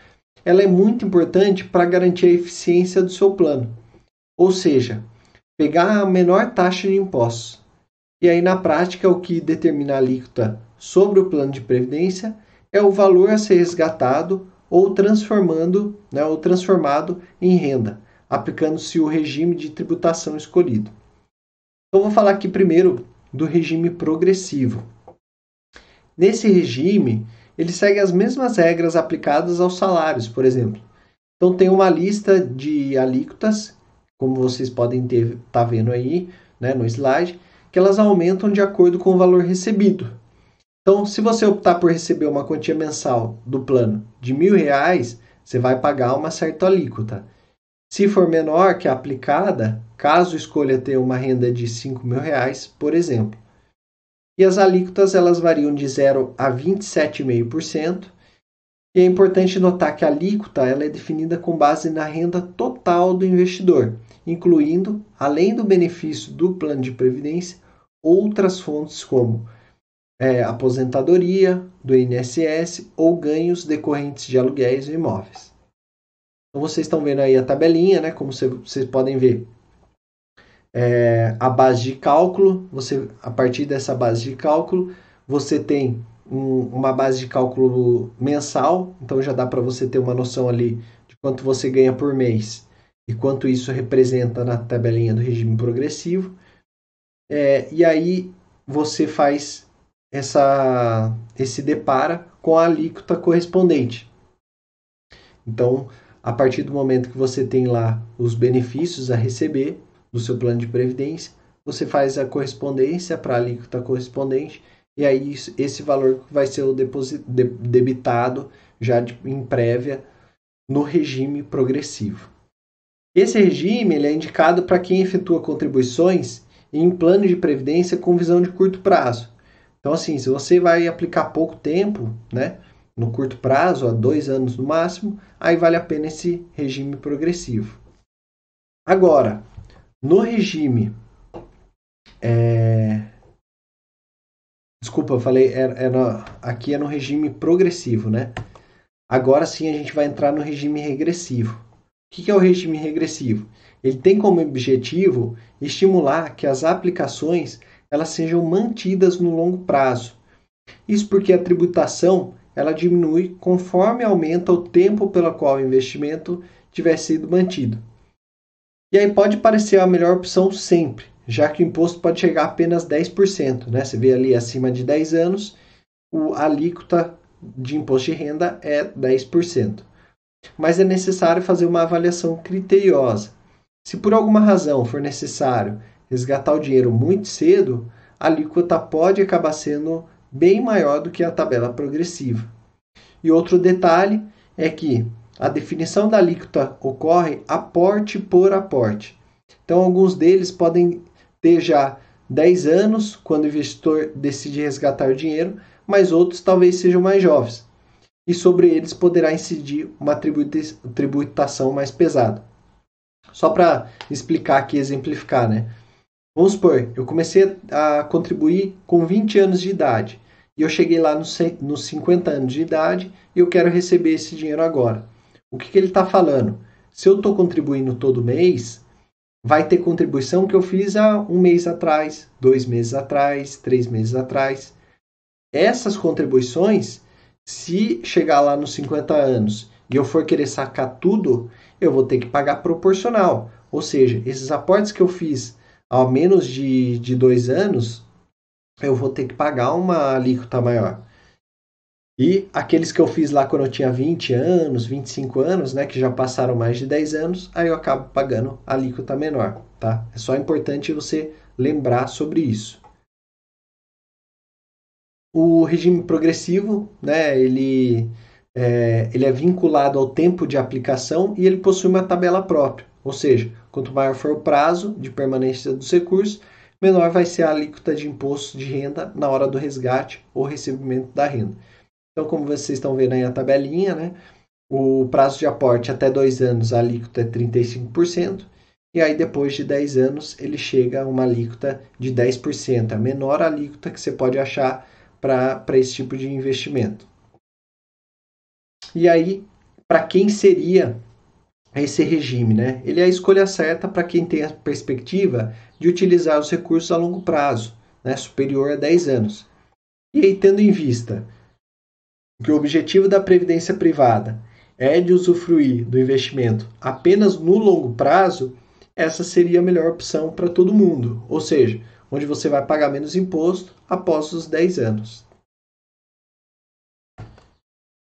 ela é muito importante para garantir a eficiência do seu plano. Ou seja, pegar a menor taxa de impostos. E aí, na prática, o que determina a alíquota sobre o plano de previdência é o valor a ser resgatado ou transformando, né, ou transformado em renda, aplicando-se o regime de tributação escolhido. Então, vou falar aqui primeiro do regime progressivo. Nesse regime, ele segue as mesmas regras aplicadas aos salários, por exemplo. Então, tem uma lista de alíquotas, como vocês podem estar tá vendo aí né, no slide, que elas aumentam de acordo com o valor recebido. Então, se você optar por receber uma quantia mensal do plano de mil reais, você vai pagar uma certa alíquota. Se for menor que a aplicada, caso escolha ter uma renda de cinco mil reais, por exemplo. E as alíquotas elas variam de 0 a 27,5%. E é importante notar que a alíquota ela é definida com base na renda total do investidor, incluindo, além do benefício do plano de previdência, outras fontes como é, aposentadoria, do INSS ou ganhos decorrentes de aluguéis e imóveis. Então vocês estão vendo aí a tabelinha, né? Como vocês podem ver, é, a base de cálculo. Você, a partir dessa base de cálculo, você tem um, uma base de cálculo mensal. Então já dá para você ter uma noção ali de quanto você ganha por mês e quanto isso representa na tabelinha do regime progressivo. É, e aí você faz essa, esse depara com a alíquota correspondente. Então, a partir do momento que você tem lá os benefícios a receber do seu plano de previdência, você faz a correspondência para a alíquota correspondente e aí esse valor vai ser o debitado já de, em prévia no regime progressivo. Esse regime ele é indicado para quem efetua contribuições em plano de previdência com visão de curto prazo, então, assim, se você vai aplicar pouco tempo, né, no curto prazo, a dois anos no máximo, aí vale a pena esse regime progressivo. Agora, no regime. É... Desculpa, eu falei, era, é, era, é aqui é no regime progressivo, né? Agora sim a gente vai entrar no regime regressivo. O que é o regime regressivo? Ele tem como objetivo estimular que as aplicações elas sejam mantidas no longo prazo. Isso porque a tributação ela diminui conforme aumenta o tempo pelo qual o investimento tiver sido mantido. E aí pode parecer a melhor opção sempre, já que o imposto pode chegar a apenas 10%. Né? Você vê ali acima de 10 anos, a alíquota de imposto de renda é 10%. Mas é necessário fazer uma avaliação criteriosa. Se por alguma razão for necessário resgatar o dinheiro muito cedo, a alíquota pode acabar sendo bem maior do que a tabela progressiva. E outro detalhe é que a definição da alíquota ocorre aporte por aporte. Então, alguns deles podem ter já 10 anos quando o investidor decide resgatar o dinheiro, mas outros talvez sejam mais jovens. E sobre eles poderá incidir uma tributação mais pesada. Só para explicar aqui, exemplificar, né? Vamos supor, eu comecei a contribuir com 20 anos de idade e eu cheguei lá nos, nos 50 anos de idade e eu quero receber esse dinheiro agora. O que, que ele está falando? Se eu estou contribuindo todo mês, vai ter contribuição que eu fiz há um mês atrás, dois meses atrás, três meses atrás. Essas contribuições, se chegar lá nos 50 anos e eu for querer sacar tudo, eu vou ter que pagar proporcional. Ou seja, esses aportes que eu fiz ao menos de, de dois anos, eu vou ter que pagar uma alíquota maior. E aqueles que eu fiz lá quando eu tinha 20 anos, 25 anos, né, que já passaram mais de 10 anos, aí eu acabo pagando alíquota menor, tá? É só importante você lembrar sobre isso. O regime progressivo, né, ele é, ele é vinculado ao tempo de aplicação e ele possui uma tabela própria. Ou seja, quanto maior for o prazo de permanência dos recursos, menor vai ser a alíquota de imposto de renda na hora do resgate ou recebimento da renda. Então, como vocês estão vendo aí a tabelinha, né? O prazo de aporte até dois anos, a alíquota é 35%, e aí depois de 10 anos ele chega a uma alíquota de 10%, a menor alíquota que você pode achar para esse tipo de investimento. E aí, para quem seria esse regime, né? Ele é a escolha certa para quem tem a perspectiva de utilizar os recursos a longo prazo, né? superior a 10 anos. E aí, tendo em vista que o objetivo da previdência privada é de usufruir do investimento apenas no longo prazo, essa seria a melhor opção para todo mundo, ou seja, onde você vai pagar menos imposto após os 10 anos.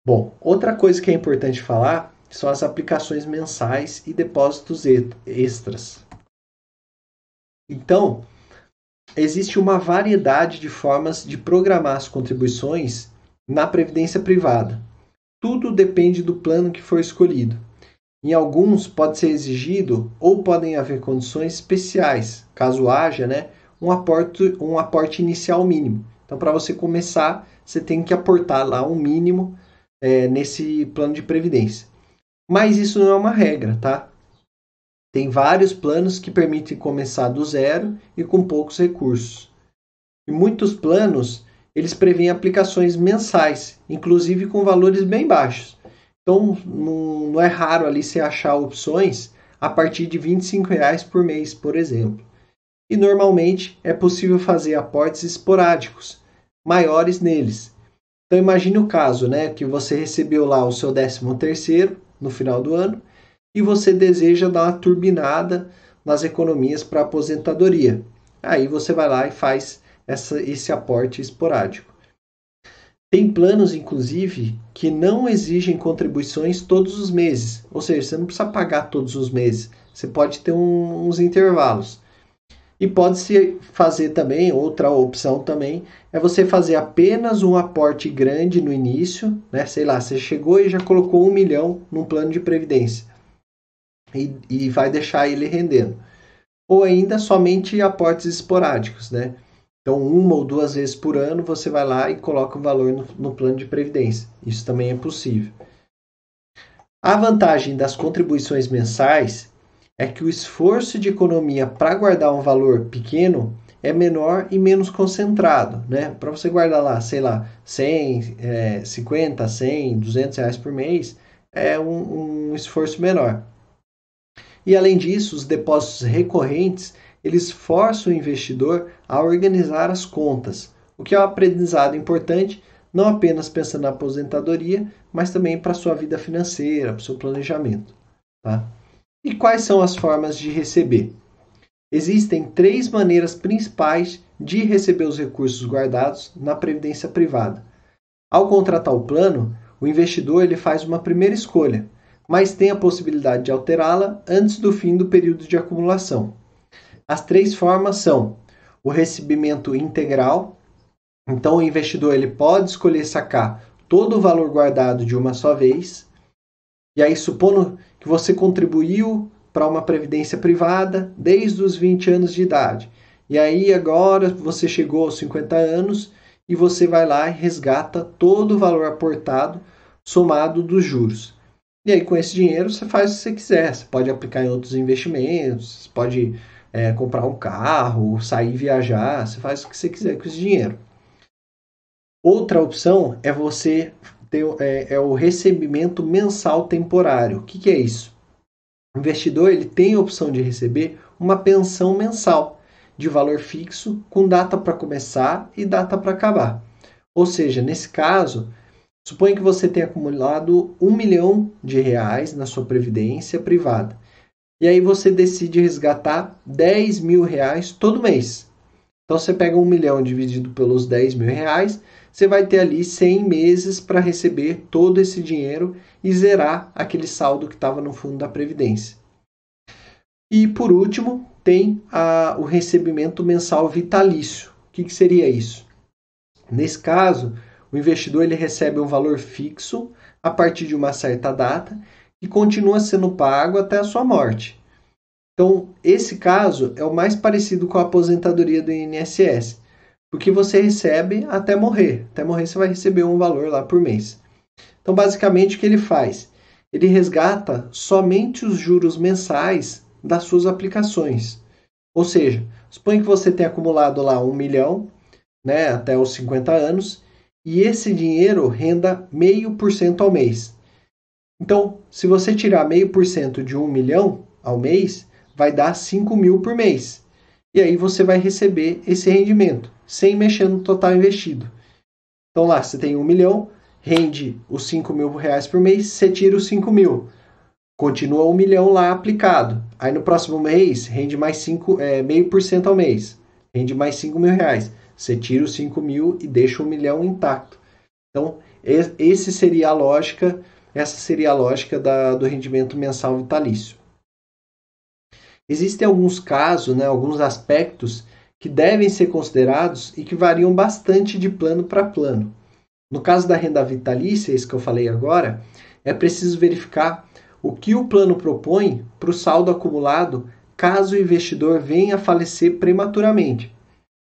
Bom, outra coisa que é importante falar são as aplicações mensais e depósitos extras. Então, existe uma variedade de formas de programar as contribuições na previdência privada. Tudo depende do plano que for escolhido. Em alguns pode ser exigido ou podem haver condições especiais, caso haja, né, um aporte, um aporte inicial mínimo. Então, para você começar, você tem que aportar lá um mínimo é, nesse plano de previdência. Mas isso não é uma regra, tá? Tem vários planos que permitem começar do zero e com poucos recursos. E muitos planos eles prevêem aplicações mensais, inclusive com valores bem baixos. Então não, é raro ali você achar opções a partir de 25 reais por mês, por exemplo. E normalmente é possível fazer aportes esporádicos, maiores neles, então imagine o caso, né, que você recebeu lá o seu 13 terceiro no final do ano e você deseja dar uma turbinada nas economias para aposentadoria. Aí você vai lá e faz essa, esse aporte esporádico. Tem planos, inclusive, que não exigem contribuições todos os meses, ou seja, você não precisa pagar todos os meses, você pode ter um, uns intervalos. E pode-se fazer também, outra opção também, é você fazer apenas um aporte grande no início, né? Sei lá, você chegou e já colocou um milhão num plano de previdência e, e vai deixar ele rendendo. Ou ainda somente aportes esporádicos, né? Então, uma ou duas vezes por ano você vai lá e coloca o valor no, no plano de previdência. Isso também é possível. A vantagem das contribuições mensais é que o esforço de economia para guardar um valor pequeno é menor e menos concentrado, né? Para você guardar lá, sei lá, 100, é, 50, 100, 200 reais por mês, é um, um esforço menor. E além disso, os depósitos recorrentes, eles forçam o investidor a organizar as contas, o que é um aprendizado importante, não apenas pensando na aposentadoria, mas também para a sua vida financeira, para o seu planejamento. Tá? E quais são as formas de receber? Existem três maneiras principais de receber os recursos guardados na previdência privada. Ao contratar o plano, o investidor ele faz uma primeira escolha, mas tem a possibilidade de alterá-la antes do fim do período de acumulação. As três formas são o recebimento integral, então o investidor ele pode escolher sacar todo o valor guardado de uma só vez. E aí, supondo que você contribuiu para uma previdência privada desde os 20 anos de idade. E aí agora você chegou aos 50 anos e você vai lá e resgata todo o valor aportado somado dos juros. E aí com esse dinheiro você faz o que você quiser. Você pode aplicar em outros investimentos, pode é, comprar um carro, sair viajar, você faz o que você quiser com esse dinheiro. Outra opção é você é, é o recebimento mensal temporário. O que, que é isso? O investidor ele tem a opção de receber uma pensão mensal de valor fixo com data para começar e data para acabar. Ou seja, nesse caso, suponha que você tenha acumulado um milhão de reais na sua previdência privada. E aí você decide resgatar 10 mil reais todo mês. Então você pega um milhão dividido pelos 10 mil reais, você vai ter ali 100 meses para receber todo esse dinheiro e zerar aquele saldo que estava no fundo da Previdência. E por último, tem a, o recebimento mensal vitalício. O que, que seria isso? Nesse caso, o investidor ele recebe um valor fixo a partir de uma certa data e continua sendo pago até a sua morte. Então, esse caso é o mais parecido com a aposentadoria do INSS, porque você recebe até morrer. Até morrer você vai receber um valor lá por mês. Então, basicamente, o que ele faz? Ele resgata somente os juros mensais das suas aplicações. Ou seja, suponha que você tenha acumulado lá um milhão né, até os 50 anos e esse dinheiro renda meio por cento ao mês. Então, se você tirar meio por cento de um milhão ao mês, vai dar 5 mil por mês. E aí você vai receber esse rendimento, sem mexer no total investido. Então lá, você tem um milhão, rende os 5 mil reais por mês, você tira os 5 mil. Continua um milhão lá aplicado. Aí no próximo mês, rende mais cinco, é, meio por cento ao mês. Rende mais 5 mil reais. Você tira os 5 mil e deixa um milhão intacto. Então, esse seria a lógica, essa seria a lógica da, do rendimento mensal vitalício. Existem alguns casos, né, alguns aspectos que devem ser considerados e que variam bastante de plano para plano. No caso da renda vitalícia, isso que eu falei agora, é preciso verificar o que o plano propõe para o saldo acumulado caso o investidor venha a falecer prematuramente.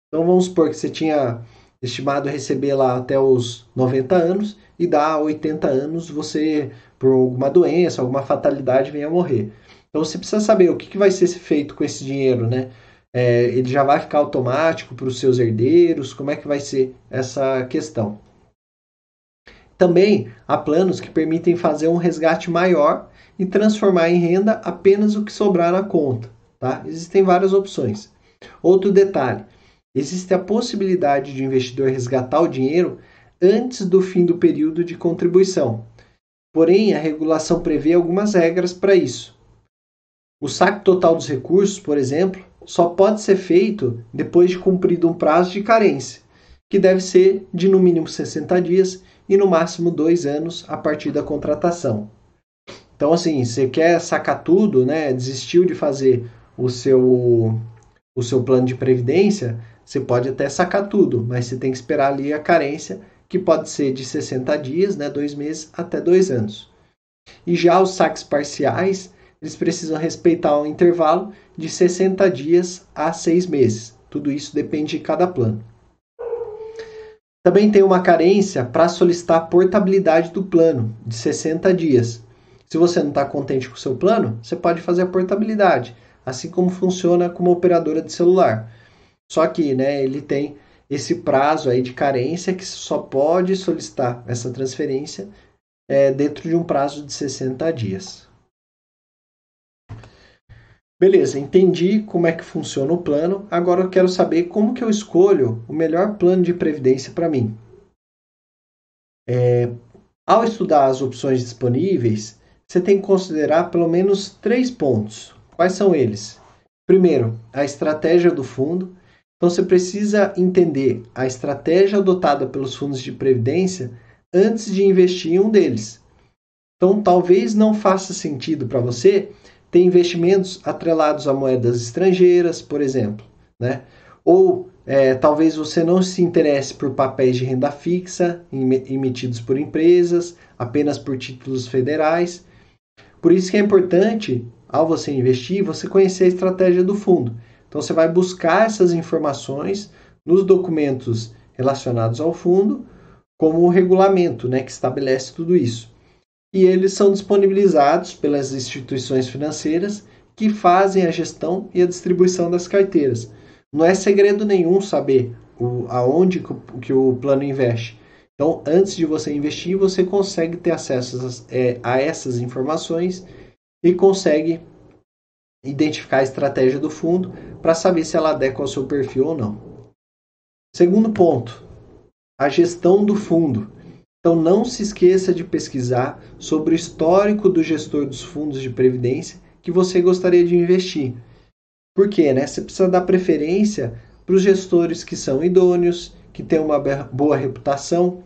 Então vamos supor que você tinha estimado receber lá até os 90 anos e dá 80 anos você, por alguma doença, alguma fatalidade, venha a morrer. Então você precisa saber o que, que vai ser feito com esse dinheiro, né? É, ele já vai ficar automático para os seus herdeiros? Como é que vai ser essa questão? Também há planos que permitem fazer um resgate maior e transformar em renda apenas o que sobrar na conta. Tá? Existem várias opções. Outro detalhe: existe a possibilidade de o investidor resgatar o dinheiro antes do fim do período de contribuição. Porém, a regulação prevê algumas regras para isso. O saque total dos recursos, por exemplo, só pode ser feito depois de cumprido um prazo de carência, que deve ser de no mínimo 60 dias e no máximo dois anos a partir da contratação. Então, assim, você quer sacar tudo, né? Desistiu de fazer o seu, o seu plano de previdência, você pode até sacar tudo, mas você tem que esperar ali a carência, que pode ser de 60 dias, né? Dois meses até dois anos. E já os saques parciais, eles precisam respeitar um intervalo de 60 dias a seis meses. Tudo isso depende de cada plano. Também tem uma carência para solicitar a portabilidade do plano, de 60 dias. Se você não está contente com o seu plano, você pode fazer a portabilidade, assim como funciona como operadora de celular. Só que né, ele tem esse prazo aí de carência que só pode solicitar essa transferência é, dentro de um prazo de 60 dias. Beleza, entendi como é que funciona o plano. Agora eu quero saber como que eu escolho o melhor plano de previdência para mim. É, ao estudar as opções disponíveis, você tem que considerar pelo menos três pontos. Quais são eles? Primeiro, a estratégia do fundo. Então você precisa entender a estratégia adotada pelos fundos de previdência antes de investir em um deles. Então talvez não faça sentido para você ter investimentos atrelados a moedas estrangeiras, por exemplo, né? Ou é, talvez você não se interesse por papéis de renda fixa emitidos por empresas, apenas por títulos federais. Por isso que é importante, ao você investir, você conhecer a estratégia do fundo. Então você vai buscar essas informações nos documentos relacionados ao fundo, como o regulamento, né, que estabelece tudo isso. E eles são disponibilizados pelas instituições financeiras que fazem a gestão e a distribuição das carteiras. Não é segredo nenhum saber o, aonde que o plano investe. Então, antes de você investir, você consegue ter acesso a, é, a essas informações e consegue identificar a estratégia do fundo para saber se ela adequa ao seu perfil ou não. Segundo ponto, a gestão do fundo. Então não se esqueça de pesquisar sobre o histórico do gestor dos fundos de previdência que você gostaria de investir. Por quê? Né? Você precisa dar preferência para os gestores que são idôneos, que têm uma boa reputação.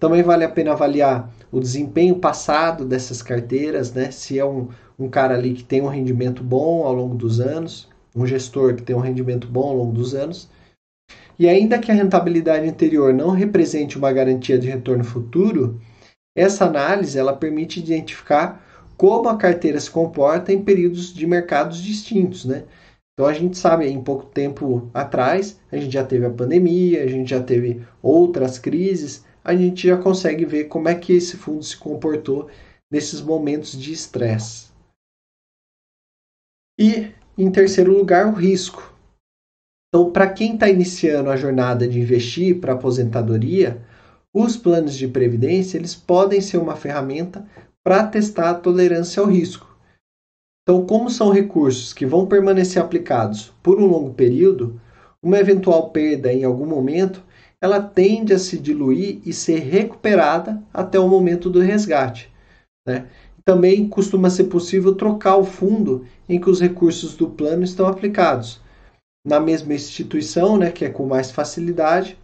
Também vale a pena avaliar o desempenho passado dessas carteiras, né? se é um, um cara ali que tem um rendimento bom ao longo dos anos, um gestor que tem um rendimento bom ao longo dos anos. E ainda que a rentabilidade anterior não represente uma garantia de retorno futuro, essa análise ela permite identificar como a carteira se comporta em períodos de mercados distintos, né? Então a gente sabe, em pouco tempo atrás, a gente já teve a pandemia, a gente já teve outras crises, a gente já consegue ver como é que esse fundo se comportou nesses momentos de estresse. E, em terceiro lugar, o risco. Então, para quem está iniciando a jornada de investir para aposentadoria, os planos de previdência eles podem ser uma ferramenta para testar a tolerância ao risco. Então, como são recursos que vão permanecer aplicados por um longo período, uma eventual perda em algum momento, ela tende a se diluir e ser recuperada até o momento do resgate. Né? Também costuma ser possível trocar o fundo em que os recursos do plano estão aplicados na mesma instituição, né, que é com mais facilidade.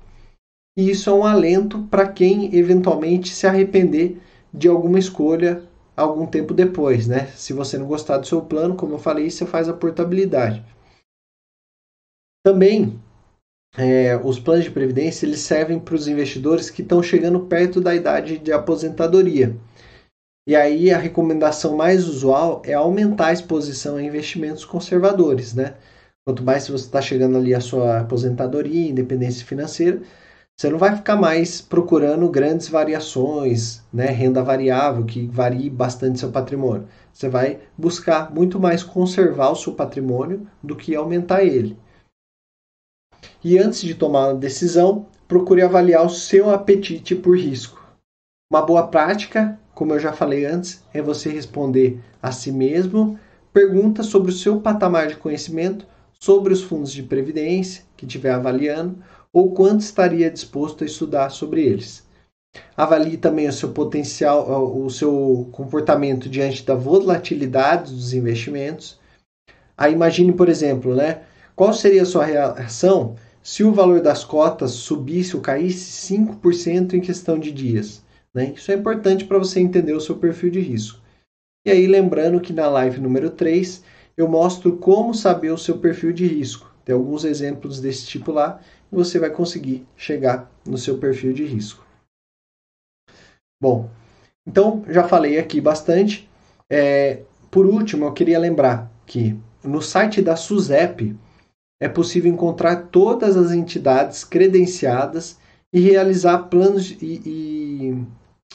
E isso é um alento para quem eventualmente se arrepender de alguma escolha algum tempo depois, né? Se você não gostar do seu plano, como eu falei, você faz a portabilidade. Também é, os planos de previdência eles servem para os investidores que estão chegando perto da idade de aposentadoria. E aí a recomendação mais usual é aumentar a exposição a investimentos conservadores, né? Quanto mais você está chegando ali à sua aposentadoria, independência financeira, você não vai ficar mais procurando grandes variações, né, renda variável que varie bastante seu patrimônio. Você vai buscar muito mais conservar o seu patrimônio do que aumentar ele. E antes de tomar uma decisão, procure avaliar o seu apetite por risco. Uma boa prática, como eu já falei antes, é você responder a si mesmo perguntas sobre o seu patamar de conhecimento sobre os fundos de previdência que estiver avaliando ou quanto estaria disposto a estudar sobre eles. Avalie também o seu potencial, o seu comportamento diante da volatilidade dos investimentos. Aí imagine, por exemplo, né, qual seria a sua reação se o valor das cotas subisse ou caísse 5% em questão de dias. Né? Isso é importante para você entender o seu perfil de risco. E aí, lembrando que na live número 3 eu mostro como saber o seu perfil de risco. Tem alguns exemplos desse tipo lá você vai conseguir chegar no seu perfil de risco. Bom, então já falei aqui bastante. É, por último, eu queria lembrar que no site da SUSEP é possível encontrar todas as entidades credenciadas e realizar planos e, e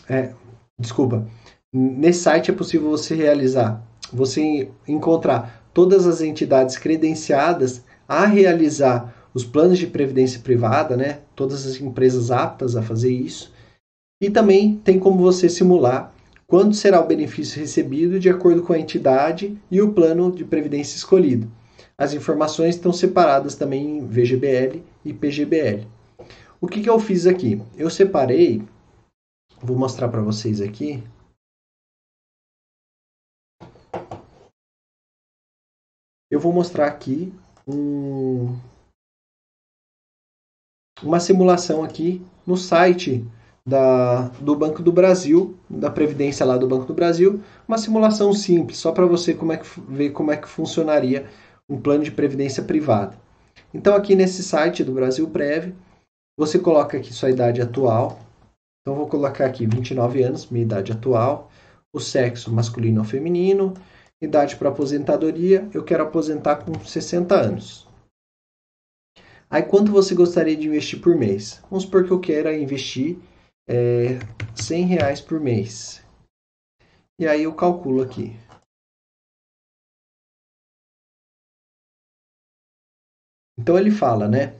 é, desculpa, nesse site é possível você realizar, você encontrar todas as entidades credenciadas a realizar os planos de previdência privada, né? Todas as empresas aptas a fazer isso. E também tem como você simular quanto será o benefício recebido de acordo com a entidade e o plano de previdência escolhido. As informações estão separadas também em VGBL e PGBL. O que, que eu fiz aqui? Eu separei, vou mostrar para vocês aqui. Eu vou mostrar aqui um, uma simulação aqui no site da, do Banco do Brasil, da Previdência lá do Banco do Brasil, uma simulação simples, só para você como é que, ver como é que funcionaria um plano de previdência privada. Então aqui nesse site do Brasil Prev, você coloca aqui sua idade atual. Então vou colocar aqui 29 anos, minha idade atual, o sexo masculino ou feminino, idade para aposentadoria, eu quero aposentar com 60 anos. Aí quanto você gostaria de investir por mês? Vamos supor que eu queira investir é, 100 reais por mês. E aí eu calculo aqui. Então ele fala, né?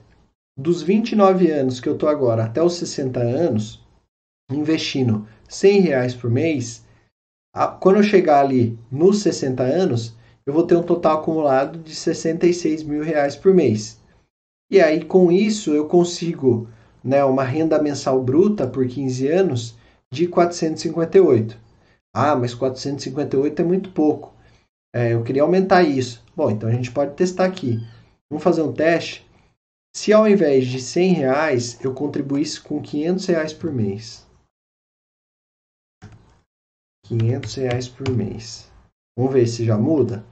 Dos 29 anos que eu estou agora até os 60 anos, investindo 100 reais por mês, quando eu chegar ali nos 60 anos, eu vou ter um total acumulado de 66 mil reais por mês. E aí, com isso, eu consigo né, uma renda mensal bruta por 15 anos de 458. Ah, mas 458 é muito pouco. É, eu queria aumentar isso. Bom, então a gente pode testar aqui. Vamos fazer um teste. Se ao invés de 100 reais eu contribuísse com 500 reais por mês. 500 reais por mês. Vamos ver se já muda.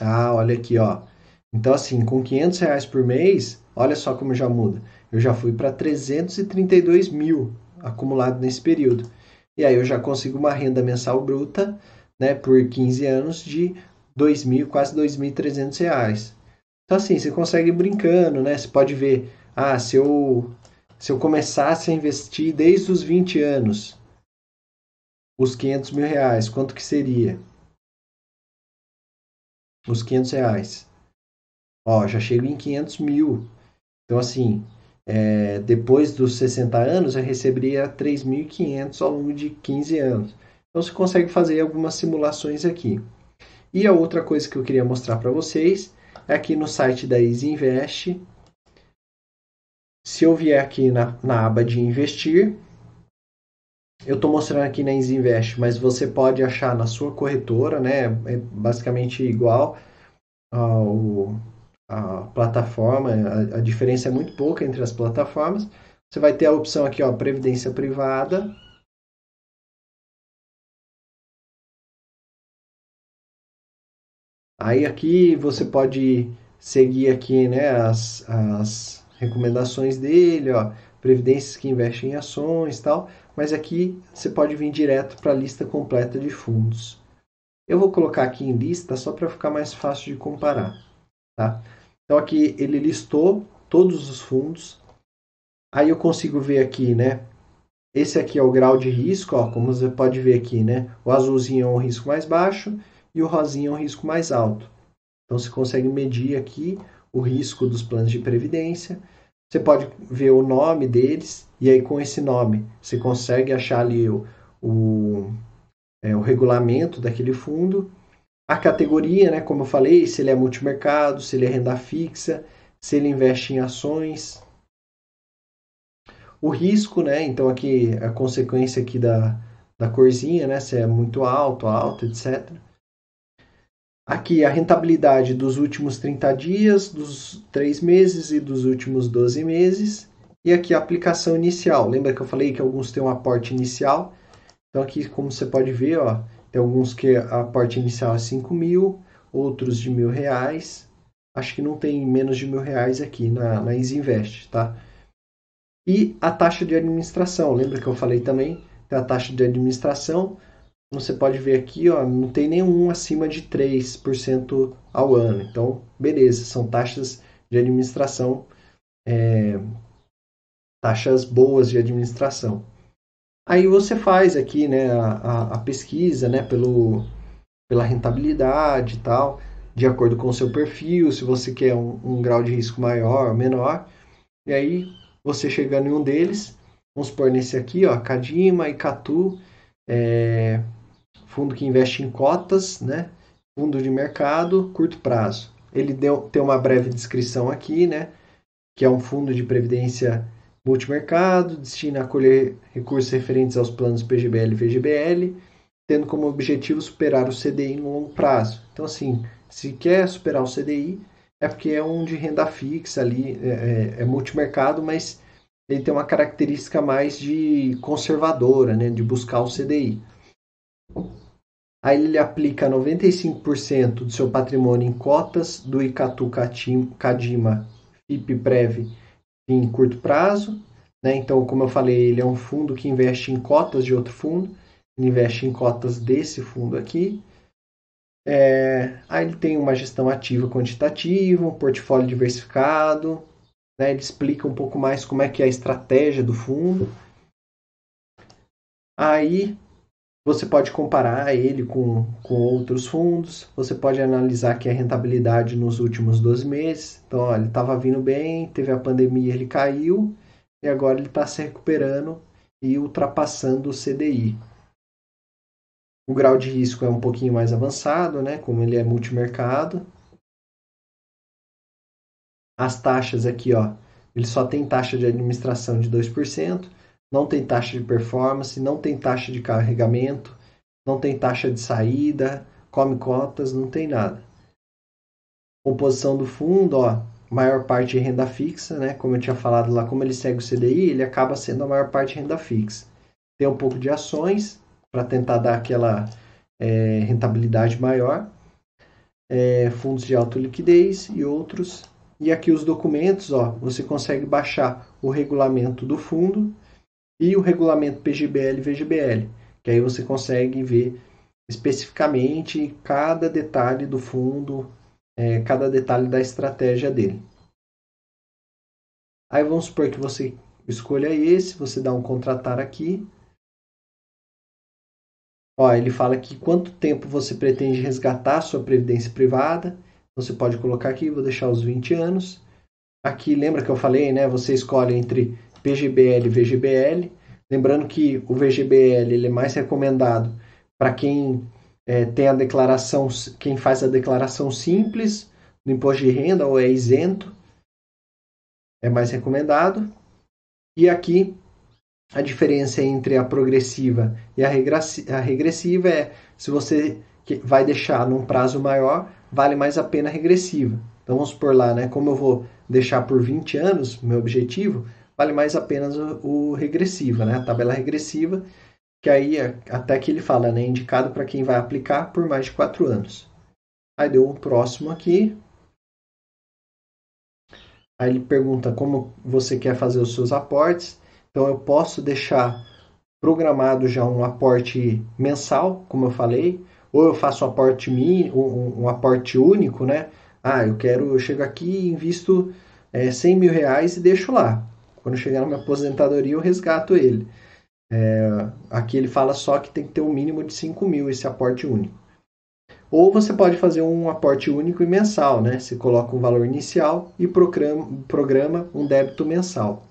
Ah, olha aqui, ó. Então, assim, com 500 reais por mês, olha só como já muda. Eu já fui para 332 mil acumulado nesse período. E aí eu já consigo uma renda mensal bruta, né, por 15 anos de 2.000, quase 2.300 reais. Então, assim, você consegue ir brincando, né? Você pode ver, ah, se eu, se eu começasse a investir desde os 20 anos, os 500 mil reais, quanto que seria? os 500 reais. Ó, já chego em 500 mil. Então, assim, é, depois dos 60 anos, eu receberia 3.500 ao longo de 15 anos. Então você consegue fazer algumas simulações aqui. E a outra coisa que eu queria mostrar para vocês é aqui no site da Easy Invest. Se eu vier aqui na, na aba de investir, eu estou mostrando aqui na Invest, mas você pode achar na sua corretora, né? É basicamente igual ao, a plataforma, a, a, diferença é muito pouca entre as plataformas. Você vai ter a opção aqui, ó, Previdência Privada. Aí aqui você pode seguir aqui, né, as, as recomendações dele, ó, previdências que investem em ações tal, mas aqui você pode vir direto para a lista completa de fundos. Eu vou colocar aqui em lista só para ficar mais fácil de comparar, tá? Então aqui ele listou todos os fundos. Aí eu consigo ver aqui, né? Esse aqui é o grau de risco, ó, como você pode ver aqui, né? O azulzinho é um risco mais baixo e o rosinho é um risco mais alto. Então você consegue medir aqui o risco dos planos de previdência. Você pode ver o nome deles e aí com esse nome você consegue achar ali o, o, é, o regulamento daquele fundo a categoria, né, como eu falei, se ele é multimercado, se ele é renda fixa, se ele investe em ações. O risco, né, então aqui a consequência aqui da, da corzinha, né, se é muito alto, alto, etc. Aqui a rentabilidade dos últimos 30 dias, dos 3 meses e dos últimos 12 meses. E aqui a aplicação inicial. Lembra que eu falei que alguns têm um aporte inicial? Então aqui, como você pode ver, ó, tem alguns que a parte inicial é 5 mil, outros de mil reais. Acho que não tem menos de mil reais aqui na, na Easy Invest, tá? E a taxa de administração, lembra que eu falei também? Tem a taxa de administração, você pode ver aqui, ó, não tem nenhum acima de 3% ao ano. Então, beleza, são taxas de administração, é, taxas boas de administração. Aí você faz aqui né, a, a pesquisa né, pelo, pela rentabilidade e tal, de acordo com o seu perfil, se você quer um, um grau de risco maior ou menor. E aí você chegando em um deles, vamos supor nesse aqui, ó, Cadima e Catu, é, fundo que investe em cotas, né? Fundo de mercado, curto prazo. Ele deu, tem uma breve descrição aqui, né? Que é um fundo de previdência multimercado, destina a colher recursos referentes aos planos PGBL e VGBL, tendo como objetivo superar o CDI no longo prazo. Então, assim, se quer superar o CDI, é porque é um de renda fixa ali, é, é, é multimercado, mas ele tem uma característica mais de conservadora, né, de buscar o CDI. Aí ele aplica 95% do seu patrimônio em cotas do Icatu Cadima FIP-Prev em curto prazo. Né? Então, como eu falei, ele é um fundo que investe em cotas de outro fundo, ele investe em cotas desse fundo aqui. É, aí ele tem uma gestão ativa quantitativa, um portfólio diversificado, né? ele explica um pouco mais como é que é a estratégia do fundo. Aí você pode comparar ele com, com outros fundos, você pode analisar aqui a rentabilidade nos últimos 12 meses. Então, ó, ele estava vindo bem, teve a pandemia, ele caiu, e agora ele está se recuperando e ultrapassando o CDI. O grau de risco é um pouquinho mais avançado, né? como ele é multimercado. As taxas aqui, ó, ele só tem taxa de administração de 2% não tem taxa de performance, não tem taxa de carregamento, não tem taxa de saída, come cotas, não tem nada. Composição do fundo, ó, maior parte renda fixa, né? Como eu tinha falado lá, como ele segue o CDI, ele acaba sendo a maior parte renda fixa. Tem um pouco de ações para tentar dar aquela é, rentabilidade maior, é, fundos de alta liquidez e outros. E aqui os documentos, ó, você consegue baixar o regulamento do fundo e o regulamento PGBL e VGBL, que aí você consegue ver especificamente cada detalhe do fundo, é, cada detalhe da estratégia dele. Aí vamos supor que você escolha esse, você dá um contratar aqui. Ó, ele fala aqui quanto tempo você pretende resgatar sua previdência privada. Você pode colocar aqui, vou deixar os 20 anos. Aqui, lembra que eu falei, né? Você escolhe entre PGBL VGBL. Lembrando que o VGBL ele é mais recomendado para quem é, tem a declaração, quem faz a declaração simples no imposto de renda ou é isento, é mais recomendado. E aqui a diferença entre a progressiva e a regressiva é se você vai deixar num prazo maior, vale mais a pena a regressiva. Então vamos por lá, né? Como eu vou deixar por 20 anos, meu objetivo, vale mais a pena o, o regressiva, né? A tabela regressiva, que aí é, até que ele fala, né? Indicado para quem vai aplicar por mais de 4 anos. Aí deu um próximo aqui. Aí ele pergunta como você quer fazer os seus aportes. Então eu posso deixar programado já um aporte mensal, como eu falei, ou eu faço um aporte mínimo, um, um aporte único, né? Ah, eu quero, eu chego aqui invisto é, 100 mil reais e deixo lá. Quando chegar na minha aposentadoria, eu resgato ele. É, aqui ele fala só que tem que ter um mínimo de 5 mil esse aporte único. Ou você pode fazer um aporte único e mensal, né? Você coloca um valor inicial e programa, programa um débito mensal.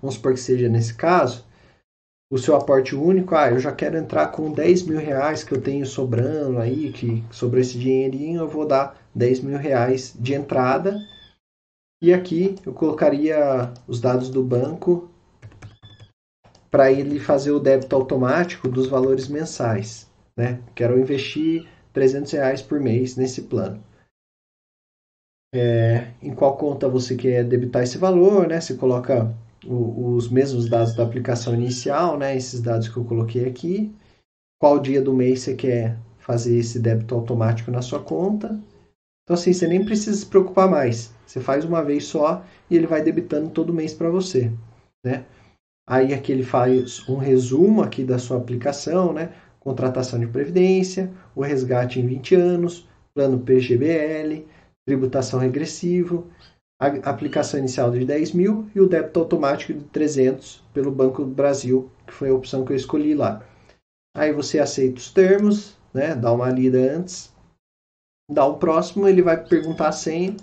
Vamos supor que seja nesse caso, o seu aporte único, ah, eu já quero entrar com 10 mil reais que eu tenho sobrando aí, que sobre esse dinheirinho eu vou dar 10 mil reais de entrada. E aqui eu colocaria os dados do banco para ele fazer o débito automático dos valores mensais. Né? Quero investir 300 reais por mês nesse plano. É, em qual conta você quer debitar esse valor, né? Você coloca o, os mesmos dados da aplicação inicial, né? Esses dados que eu coloquei aqui. Qual dia do mês você quer fazer esse débito automático na sua conta. Então, assim, você nem precisa se preocupar mais. Você faz uma vez só e ele vai debitando todo mês para você, né? Aí aqui ele faz um resumo aqui da sua aplicação, né? Contratação de previdência, o resgate em 20 anos, plano PGBL, tributação regressivo, a aplicação inicial de 10 mil e o débito automático de 300 pelo Banco do Brasil, que foi a opção que eu escolhi lá. Aí você aceita os termos, né? Dá uma lida antes, dá o próximo, ele vai perguntar a senha,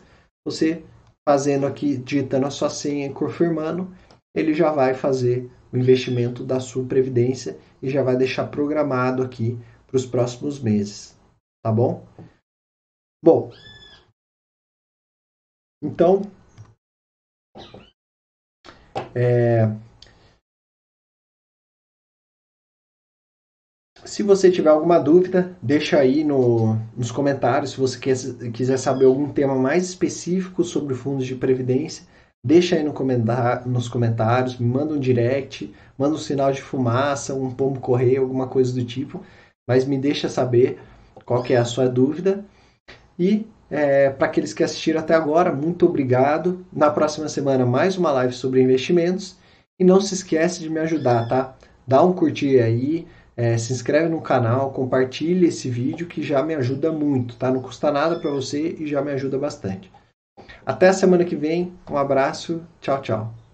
você fazendo aqui, digitando a sua senha e confirmando, ele já vai fazer o investimento da sua previdência e já vai deixar programado aqui para os próximos meses, tá bom? Bom, então, é, se você tiver alguma dúvida, deixa aí no, nos comentários. Se você quer, quiser saber algum tema mais específico sobre fundos de previdência, deixa aí no comentar, nos comentários, me manda um direct, manda um sinal de fumaça, um pombo correio, alguma coisa do tipo, mas me deixa saber qual que é a sua dúvida. E é, Para aqueles que assistiram até agora, muito obrigado. Na próxima semana, mais uma live sobre investimentos. E não se esquece de me ajudar, tá? Dá um curtir aí, é, se inscreve no canal, compartilhe esse vídeo que já me ajuda muito, tá? Não custa nada para você e já me ajuda bastante. Até a semana que vem, um abraço, tchau, tchau.